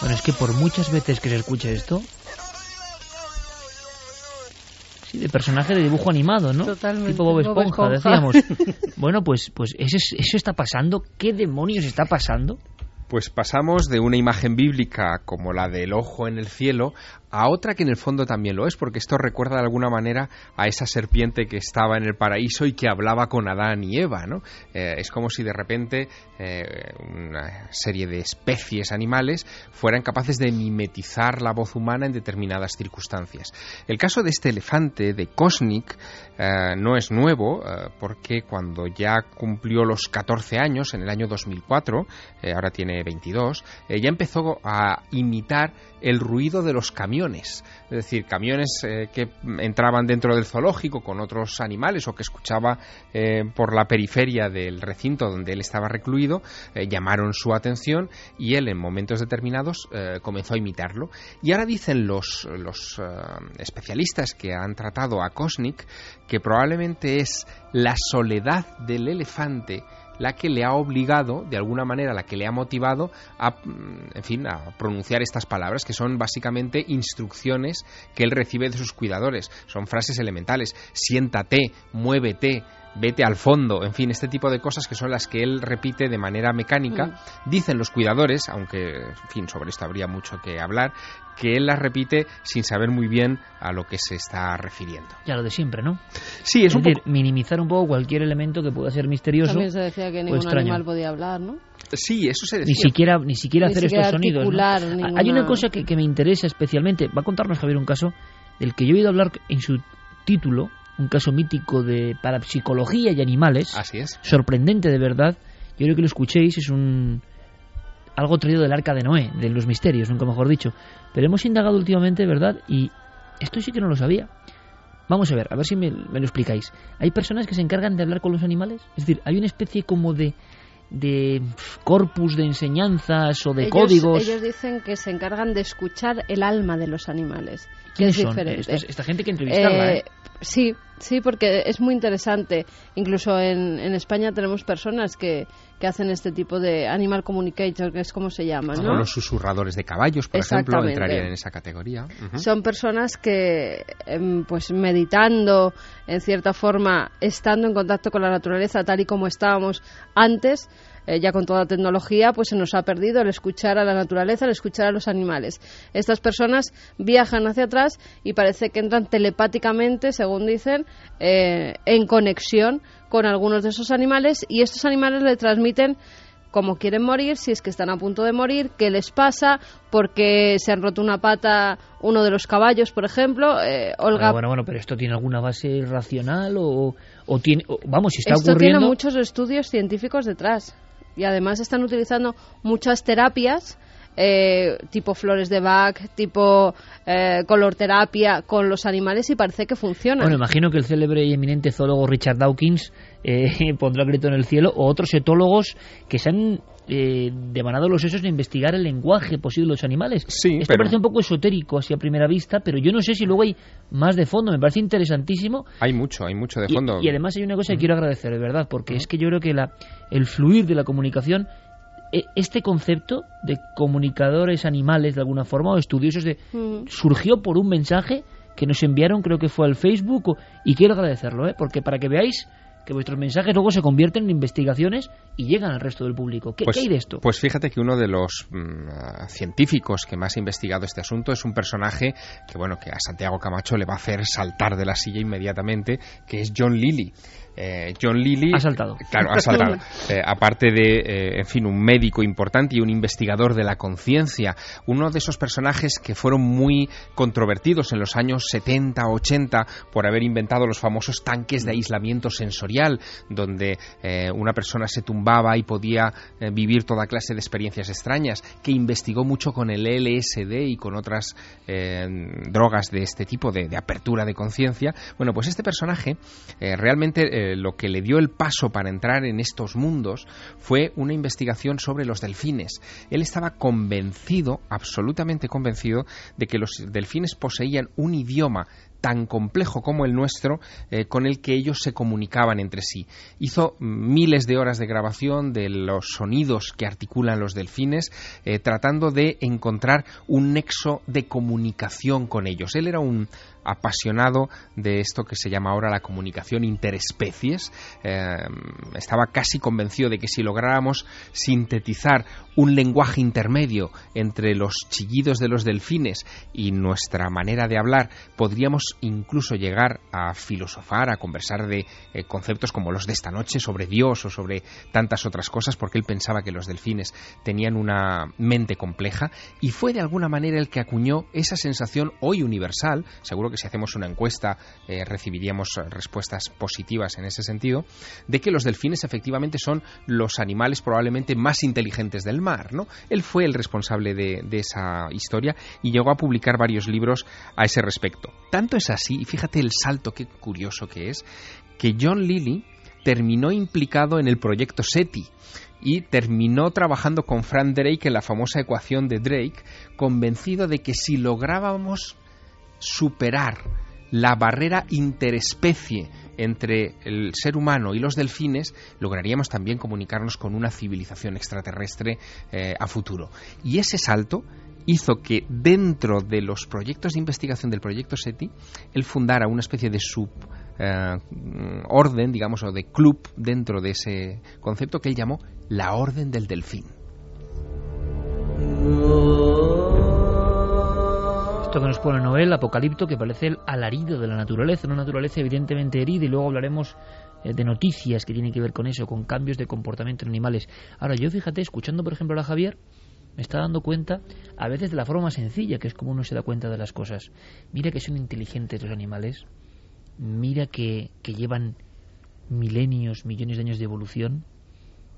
S2: Bueno, es que por muchas veces que se escuche esto, sí, de personaje de dibujo animado, ¿no?
S4: Totalmente.
S2: Tipo Bob
S4: Bob
S2: Esponja, decíamos. bueno, pues, pues eso, es- eso está pasando. ¿Qué demonios está pasando?
S3: Pues pasamos de una imagen bíblica como la del ojo en el cielo a otra que en el fondo también lo es, porque esto recuerda de alguna manera a esa serpiente que estaba en el paraíso y que hablaba con Adán y Eva, ¿no? Eh, es como si de repente eh, una serie de especies animales fueran capaces de mimetizar la voz humana en determinadas circunstancias. El caso de este elefante, de Kosnik, eh, no es nuevo, porque cuando ya cumplió los 14 años, en el año 2004, eh, ahora tiene 22, eh, ya empezó a imitar el ruido de los camiones, es decir, camiones eh, que entraban dentro del zoológico con otros animales o que escuchaba eh, por la periferia del recinto donde él estaba recluido, eh, llamaron su atención y él en momentos determinados comenzó a imitarlo. Y ahora dicen los, los especialistas que han tratado a Kosnik que probablemente es la soledad del elefante la que le ha obligado, de alguna manera, la que le ha motivado a, mm, en fin, a pronunciar estas palabras, que son básicamente instrucciones que él recibe de sus cuidadores. Son frases elementales. Siéntate, muévete, vete al fondo, en fin, este tipo de cosas que son las que él repite de manera mecánica. Dicen los cuidadores, aunque, en fin, sobre esto habría mucho que hablar, que él las repite sin saber muy bien a lo que se está refiriendo.
S2: Ya lo de siempre, ¿no?
S3: Sí, es un
S2: decir, minimizar un poco cualquier elemento que pueda ser misterioso
S4: También se decía que
S2: o
S4: ningún
S2: extraño.
S4: animal podía hablar, ¿no?
S3: Sí, eso se decía.
S2: Ni siquiera, ni siquiera
S4: Ni
S2: hacer
S4: siquiera
S2: estos sonidos. Hay una cosa que, que me interesa especialmente. Va a contarnos Javier un caso del que yo he oído hablar en su título, un caso mítico de parapsicología y animales.
S3: Así es.
S2: Sorprendente de verdad. Yo creo que lo escuchéis, es un algo traído del arca de Noé, de los misterios, nunca mejor dicho. Pero hemos indagado últimamente, ¿verdad? Y esto sí que no lo sabía. Vamos a ver, a ver si me, me lo explicáis. ¿Hay personas que se encargan de hablar con los animales? Es decir, ¿hay una especie como de, de corpus de enseñanzas o de
S4: ellos,
S2: códigos?
S4: ellos dicen que se encargan de escuchar el alma de los animales. Que
S2: ¿Quiénes
S4: es
S2: son?
S4: diferente.
S2: Esta, esta gente que entrevistarla,
S4: Eh,
S2: ¿eh?
S4: Sí, sí, porque es muy interesante. Incluso en, en España tenemos personas que, que hacen este tipo de animal communicator, que es como se llama, ¿no?
S3: los susurradores de caballos, por ejemplo, entrarían en esa categoría.
S4: Son personas que, em, pues meditando, en cierta forma, estando en contacto con la naturaleza tal y como estábamos antes, eh, ya con toda la tecnología, pues se nos ha perdido el escuchar a la naturaleza, el escuchar a los animales. Estas personas viajan hacia atrás y parece que entran telepáticamente, según dicen, eh, en conexión con algunos de esos animales y estos animales le transmiten cómo quieren morir, si es que están a punto de morir, qué les pasa, porque se han roto una pata uno de los caballos, por ejemplo. Eh, Olga.
S2: Bueno, bueno, pero esto tiene alguna base racional o, o tiene, vamos, si está
S4: esto
S2: ocurriendo.
S4: tiene muchos estudios científicos detrás y además están utilizando muchas terapias. Eh, tipo flores de Bach, tipo eh, color terapia con los animales y parece que funciona.
S2: Bueno, imagino que el célebre y eminente zoólogo Richard Dawkins eh, pondrá grito en el cielo o otros etólogos que se han eh, devanado los sesos de investigar el lenguaje posible de los animales.
S3: Sí,
S2: Esto parece un poco esotérico así a primera vista, pero yo no sé si luego hay más de fondo. Me parece interesantísimo.
S3: Hay mucho, hay mucho de fondo.
S2: Y, además hay una cosa que quiero agradecer, de verdad, porque es que yo creo que la, el fluir de la comunicación este concepto de comunicadores animales de alguna forma o estudiosos de surgió por un mensaje que nos enviaron creo que fue al Facebook y quiero agradecerlo ¿eh? porque para que veáis que vuestros mensajes luego se convierten en investigaciones y llegan al resto del público. ¿Qué,
S3: pues,
S2: hay de esto?
S3: Pues fíjate que uno de los mm, científicos que más ha investigado este asunto es un personaje que, bueno, que a Santiago Camacho le va a hacer saltar de la silla inmediatamente, que es John Lilly. Eh, John Lilly.
S2: Ha saltado.
S3: Claro, ha saltado. Eh, aparte de, eh, en fin, un médico importante y un investigador de la conciencia, uno de esos personajes que fueron muy controvertidos en los años 70, 80 por haber inventado los famosos tanques de aislamiento sensorial, donde una persona se tumbaba y podía vivir toda clase de experiencias extrañas, que investigó mucho con el LSD y con otras drogas de este tipo, de, de apertura de conciencia. Bueno, pues este personaje realmente lo que le dio el paso para entrar en estos mundos fue una investigación sobre los delfines. Él estaba convencido, absolutamente convencido, de que los delfines poseían un idioma tan complejo como el nuestro eh, con el que ellos se comunicaban entre sí. Hizo miles de horas de grabación de los sonidos que articulan los delfines, eh, tratando de encontrar un nexo de comunicación con ellos. Él era un apasionado de esto que se llama ahora la comunicación interespecies. Eh, estaba casi convencido de que si lográramos sintetizar un lenguaje intermedio entre los chillidos de los delfines y nuestra manera de hablar, podríamos incluso llegar a filosofar, a conversar de eh, conceptos como los de esta noche sobre Dios o sobre tantas otras cosas, porque él pensaba que los delfines tenían una mente compleja y fue de alguna manera el que acuñó esa sensación hoy universal, seguro que si hacemos una encuesta eh, recibiríamos respuestas positivas en ese sentido, de que los delfines efectivamente son los animales probablemente más inteligentes del mar. ¿no? Él fue el responsable de, de esa historia y llegó a publicar varios libros a ese respecto. Tanto es así, y fíjate el salto qué curioso que es, que John Lilly terminó implicado en el proyecto SETI, y terminó trabajando con Frank Drake en la famosa ecuación de Drake, convencido de que si lográbamos superar la barrera interespecie entre el ser humano y los delfines, lograríamos también comunicarnos con una civilización extraterrestre eh, a futuro. Y ese salto hizo que dentro de los proyectos de investigación del proyecto SETI, él fundara una especie de suborden, eh, digamos, o de club dentro de ese concepto que él llamó la Orden del Delfín.
S2: Esto que nos pone Noel, Apocalipto, que parece el alarido de la naturaleza, una naturaleza evidentemente herida, y luego hablaremos eh, de noticias que tienen que ver con eso, con cambios de comportamiento en animales. Ahora, yo fíjate, escuchando por ejemplo a Javier, me está dando cuenta a veces de la forma sencilla, que es como uno se da cuenta de las cosas. Mira que son inteligentes los animales, mira que, que llevan milenios, millones de años de evolución,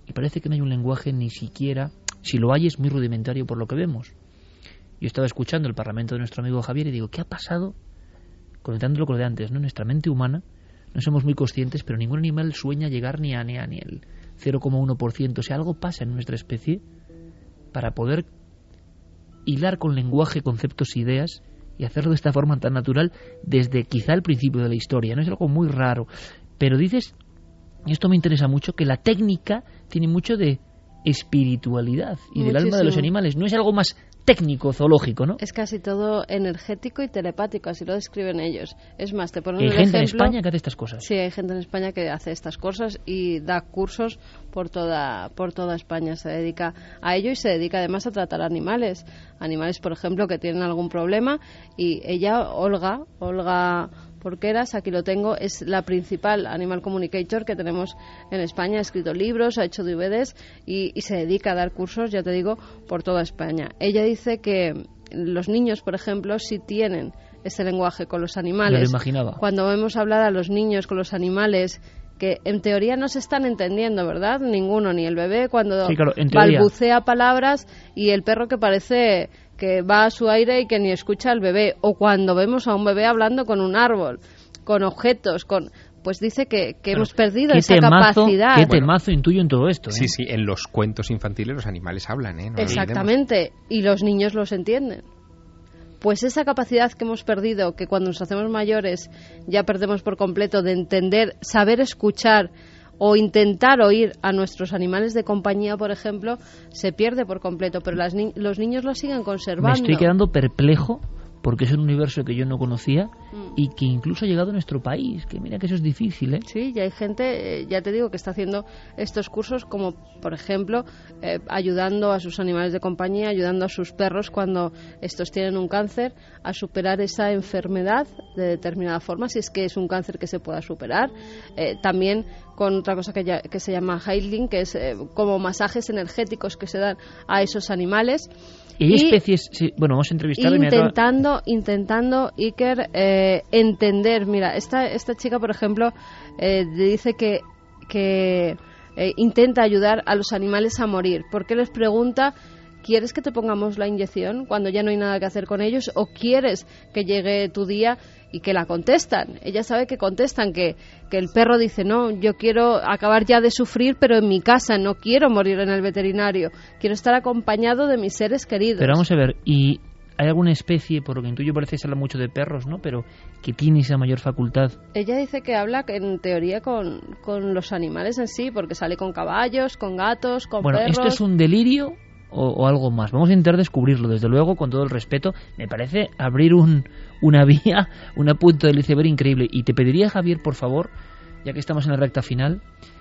S2: y parece que no hay un lenguaje ni siquiera, si lo hay es muy rudimentario por lo que vemos. Yo estaba escuchando el parlamento de nuestro amigo Javier y digo, ¿qué ha pasado? Conectándolo con lo de antes, ¿no? Nuestra mente humana, no somos muy conscientes, pero ningún animal sueña llegar ni a, ni a ni el 0,1%. O sea, algo pasa en nuestra especie para poder hilar con lenguaje, conceptos, ideas y hacerlo de esta forma tan natural desde quizá el principio de la historia. No es algo muy raro. Pero dices y esto me interesa mucho, que la técnica tiene mucho de espiritualidad y del alma de los animales. No es algo más técnico, zoológico, ¿no?
S4: Es casi todo energético y telepático, así lo describen ellos. Es más, te ponen
S2: ¿Hay gente en España que hace estas cosas?
S4: Sí, hay gente en España que hace estas cosas y da cursos por toda, por toda España. Se dedica a ello y se dedica además a tratar animales. Animales, por ejemplo, que tienen algún problema y ella, Olga, Olga Porqueras, aquí lo tengo, es la principal animal communicator que tenemos en España. Ha escrito libros, ha hecho DVDs y, y se dedica a dar cursos, ya te digo, por toda España. Ella dice que los niños, por ejemplo, si tienen ese lenguaje con los animales, cuando vemos hablar a los niños con los animales que en teoría no se están entendiendo, ¿verdad? Ninguno, ni el bebé cuando balbucea palabras y el perro que parece que va a su aire y que ni escucha al bebé, o cuando vemos a un bebé hablando con un árbol, con objetos, con pues dice que, hemos perdido esa capacidad.
S2: ¿Qué temazo intuyo en todo esto? ¿eh?
S3: Sí, sí, en los cuentos infantiles los animales hablan, ¿eh?
S4: Exactamente, y los niños los entienden. Pues esa capacidad que hemos perdido, que cuando nos hacemos mayores ya perdemos por completo de entender, saber escuchar, o intentar oír a nuestros animales de compañía, por ejemplo, se pierde por completo, pero los niños lo siguen conservando. Me
S2: estoy quedando perplejo porque es un universo que yo no conocía mm. y que incluso ha llegado a nuestro país, que mira que eso es difícil, ¿eh?
S4: Sí, y hay gente, eh, ya te digo, que está haciendo estos cursos como, por ejemplo, eh, ayudando a sus animales de compañía, ayudando a sus perros cuando estos tienen un cáncer a superar esa enfermedad de determinada forma, si es que es un cáncer que se pueda superar. Eh, también con otra cosa que, que se llama healing, que es como masajes energéticos que se dan a esos animales.
S2: ¿Y especies? bueno, vamos a entrevistar
S4: intentando, intentando Iker eh, entender. Mira, esta esta chica, por ejemplo, eh, dice que que eh, intenta ayudar a los animales a morir, porque les pregunta ¿Quieres que te pongamos la inyección cuando ya no hay nada que hacer con ellos? ¿O quieres que llegue tu día y que la contestan. Ella sabe que contestan, que, que el perro dice, no, yo quiero acabar ya de sufrir, pero en mi casa, no quiero morir en el veterinario, quiero estar acompañado de mis seres queridos.
S2: Pero vamos a ver, y hay alguna especie, por lo que intuyo parece se habla mucho de perros, ¿no? Pero que tiene esa mayor facultad.
S4: Ella dice que habla en teoría con, con los animales en sí, porque sale con caballos, con gatos, con
S2: bueno,
S4: perros.
S2: Bueno, ¿esto es un delirio o, algo más. Vamos a intentar descubrirlo, desde luego, con todo el respeto. Me parece abrir un, una vía, una punto del iceberg increíble. Y te pediría, Javier, por favor, ya que estamos en la recta final,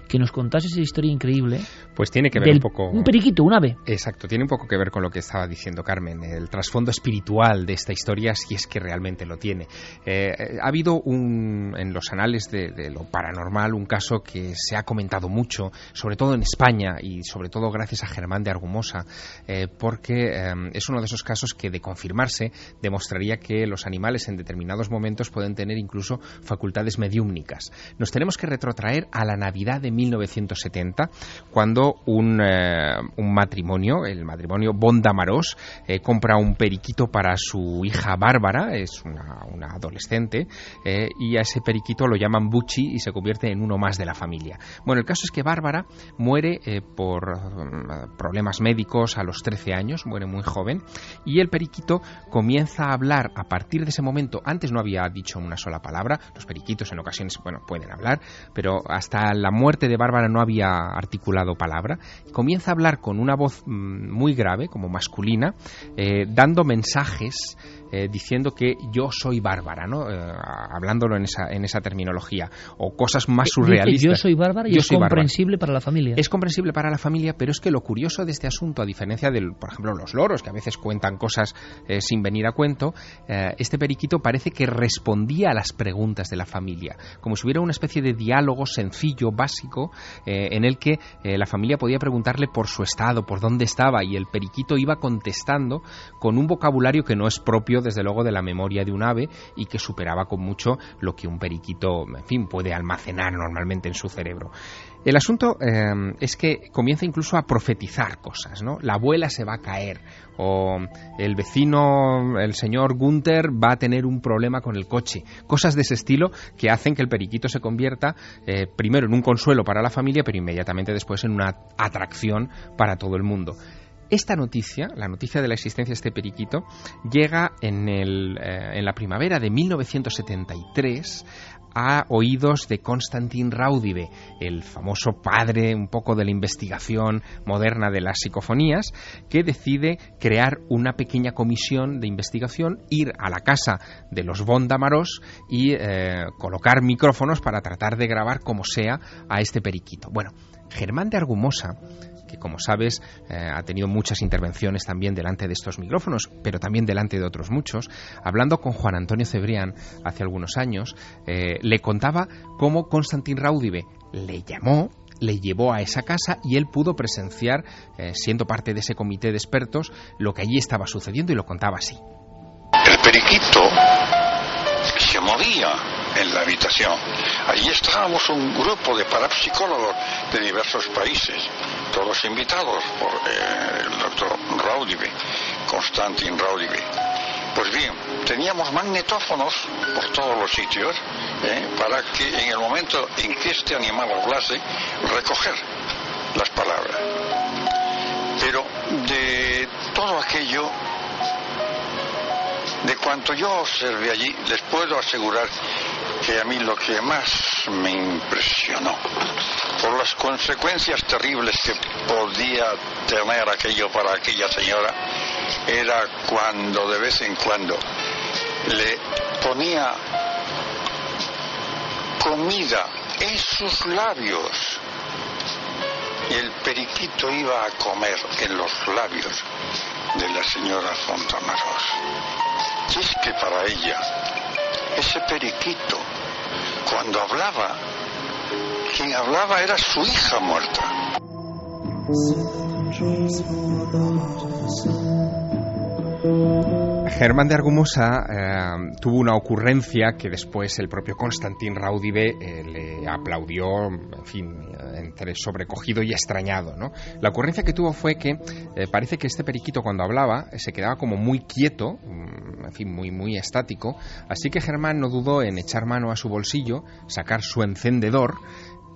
S2: que nos contase esa historia increíble.
S3: Pues tiene que ver un poco.
S2: Un periquito, un ave.
S3: Exacto, tiene un poco que ver con lo que estaba diciendo Carmen, el trasfondo espiritual de esta historia, si es que realmente lo tiene. Eh, ha habido un, en los anales de, lo paranormal un caso que se ha comentado mucho, sobre todo en España y sobre todo gracias a Germán de Argumosa, eh, porque eh, es uno de esos casos que, de confirmarse, demostraría que los animales en determinados momentos pueden tener incluso facultades mediúmnicas. Nos tenemos que retrotraer a la Navidad de 1970, cuando un, eh, un matrimonio, el matrimonio Bondamarós, eh, compra un periquito para su hija Bárbara, es una, una adolescente, eh, y a ese periquito lo llaman Bucci y se convierte en uno más de la familia. Bueno, el caso es que Bárbara muere por mm, problemas médicos a los 13 años, muere muy joven, y el periquito comienza a hablar a partir de ese momento. Antes no había dicho una sola palabra, los periquitos en ocasiones, bueno, pueden hablar, pero hasta la muerte de Bárbara no había articulado palabra. Comienza a hablar con una voz mm, muy grave, como masculina, eh, dando mensajes eh, diciendo que yo soy bárbara, ¿no? Eh, hablándolo en esa, en esa terminología. O cosas más surrealistas.
S2: yo soy bárbara y es comprensible para la familia.
S3: Es comprensible para la familia, pero es que lo curioso de este asunto, a diferencia del, por ejemplo, los loros, que a veces cuentan cosas eh, sin venir a cuento, este periquito parece que respondía a las preguntas de la familia, como si hubiera una especie de diálogo sencillo, básico, en el que la familia podía preguntarle por su estado, por dónde estaba, y el periquito iba contestando con un vocabulario que no es propio desde luego, de la memoria de un ave y que superaba con mucho lo que un periquito, en fin, puede almacenar normalmente en su cerebro. El asunto eh, es que comienza incluso a profetizar cosas, ¿no? La abuela se va a caer o el vecino, el señor Gunther, va a tener un problema con el coche. Cosas de ese estilo que hacen que el periquito se convierta eh, primero en un consuelo para la familia, pero inmediatamente después en una atracción para todo el mundo. Esta noticia, la noticia de la existencia de este periquito, llega en, el, eh, en la primavera de 1973 a oídos de Konstantin Raudive, el famoso padre un poco de la investigación moderna de las psicofonías, que decide crear una pequeña comisión de investigación, ir a la casa de los Bondamaros y eh, colocar micrófonos para tratar de grabar como sea a este periquito. Bueno, Germán de Argumosa que como sabes eh, ha tenido muchas intervenciones también delante de estos micrófonos, pero también delante de otros muchos, hablando con Juan Antonio Cebrián hace algunos años, eh, le contaba cómo Constantin Raudive le llamó le llevó a esa casa y él pudo presenciar, eh, siendo parte de ese comité de expertos, lo que allí estaba sucediendo y lo contaba así.
S14: El periquito se movía en la habitación. Allí estábamos un grupo de parapsicólogos de diversos países todos invitados por eh, el doctor Raudive, Constantin Raudive. Pues bien, teníamos magnetófonos por todos los sitios eh, para que en el momento en que este animal hablase, recoger las palabras. Pero de todo aquello, de cuanto yo observé allí, les puedo asegurar que a mí lo que más me impresionó por las consecuencias terribles que podía tener aquello para aquella señora, era cuando de vez en cuando le ponía comida en sus labios y el periquito iba a comer en los labios de la señora Fontamaros. Que para ella, ese periquito, cuando hablaba, quien hablaba era su hija muerta.
S3: Germán de Argumosa eh, tuvo una ocurrencia que después el propio Constantin Raudive eh, le aplaudió, en fin, entre sobrecogido y extrañado. La ocurrencia que tuvo fue que eh, parece que este periquito cuando hablaba se quedaba como muy quieto, mm, en fin, muy, muy estático, así que Germán no dudó en echar mano a su bolsillo, sacar su encendedor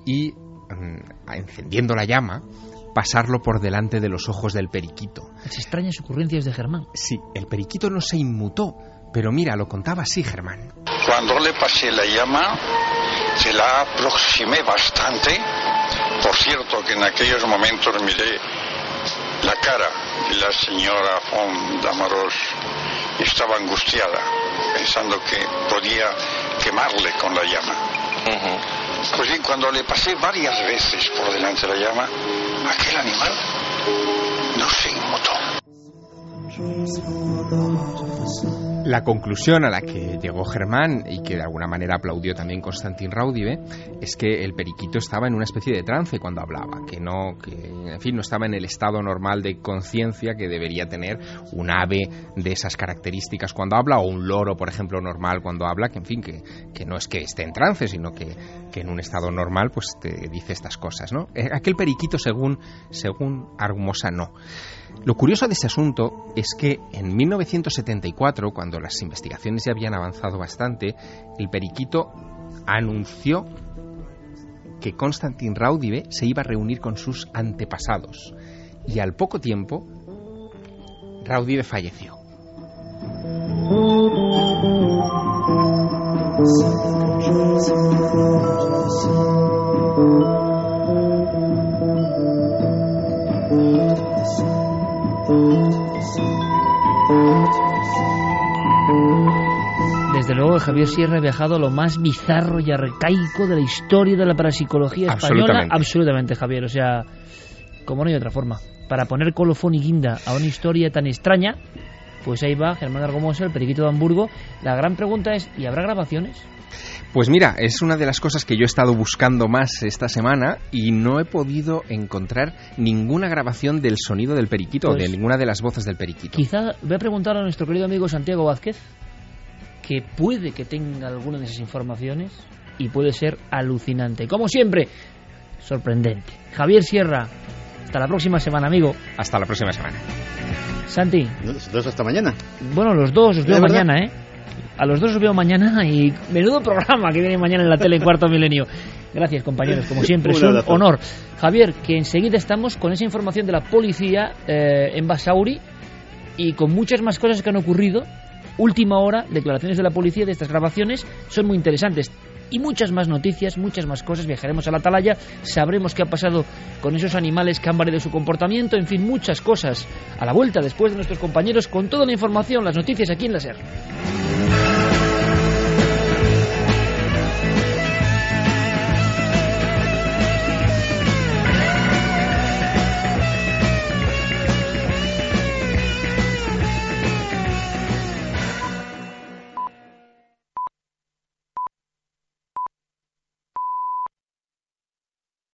S3: y, mm, encendiendo la llama, pasarlo por delante de los ojos del periquito.
S2: Las extrañas ocurrencias de Germán.
S3: Sí, el periquito no se inmutó, pero mira, lo contaba así Germán.
S14: Cuando le pasé la llama, se la aproximé bastante. Por cierto, que en aquellos momentos miré la cara de la señora von Damaros estaba angustiada, pensando que podía quemarle con la llama. Pues bien, cuando le pasé varias veces por delante de la llama, aquel animal no se inmutó.
S3: La conclusión a la que llegó Germán y que de alguna manera aplaudió también Constantin Raudive es que el periquito estaba en una especie de trance cuando hablaba, que no, que en fin no estaba en el estado normal de conciencia que debería tener un ave de esas características cuando habla o un loro, por ejemplo, normal cuando habla, que en fin que, que no es que esté en trance, sino que, que en un estado normal pues te dice estas cosas, ¿no? Eh, aquel periquito según según Argumosa no. Lo curioso de ese asunto es que en 1974, cuando las investigaciones ya habían avanzado bastante, el periquito anunció que Constantin Raudive se iba a reunir con sus antepasados. Y al poco tiempo, Raudive falleció.
S2: Desde luego, Javier Sierra ha viajado a lo más bizarro y arcaico de la historia de la parapsicología española. Absolutamente. Javier. O sea, como no hay otra forma. Para poner colofón y guinda a una historia tan extraña, pues ahí va Germán Argomosa, el periquito de Hamburgo. La gran pregunta es, ¿y habrá grabaciones?
S3: Pues mira, es una de las cosas que yo he estado buscando más esta semana y no he podido encontrar ninguna grabación del sonido del periquito, o de ninguna de las voces del periquito.
S2: Quizá voy a preguntar a nuestro querido amigo Santiago Vázquez, que puede que tenga alguna de esas informaciones y puede ser alucinante. Como siempre, sorprendente. Javier Sierra, hasta la próxima semana, amigo.
S3: Hasta la próxima semana.
S2: Santi.
S5: Los dos hasta mañana.
S2: Bueno, los dos os veo mañana, ¿eh? A los dos os veo mañana y menudo programa que viene mañana en la tele en Cuarto Milenio. Gracias, compañeros, como siempre, es un honor. Javier, que enseguida estamos con esa información de la policía eh, en Basauri y con muchas más cosas que han ocurrido. Última hora, declaraciones de la policía de estas grabaciones son muy interesantes. y muchas más noticias, muchas más cosas. Viajaremos a la atalaya, sabremos qué ha pasado con esos animales que han variado su comportamiento, en fin, muchas cosas. A la vuelta, después de nuestros compañeros, con toda la información, las noticias aquí en la SER.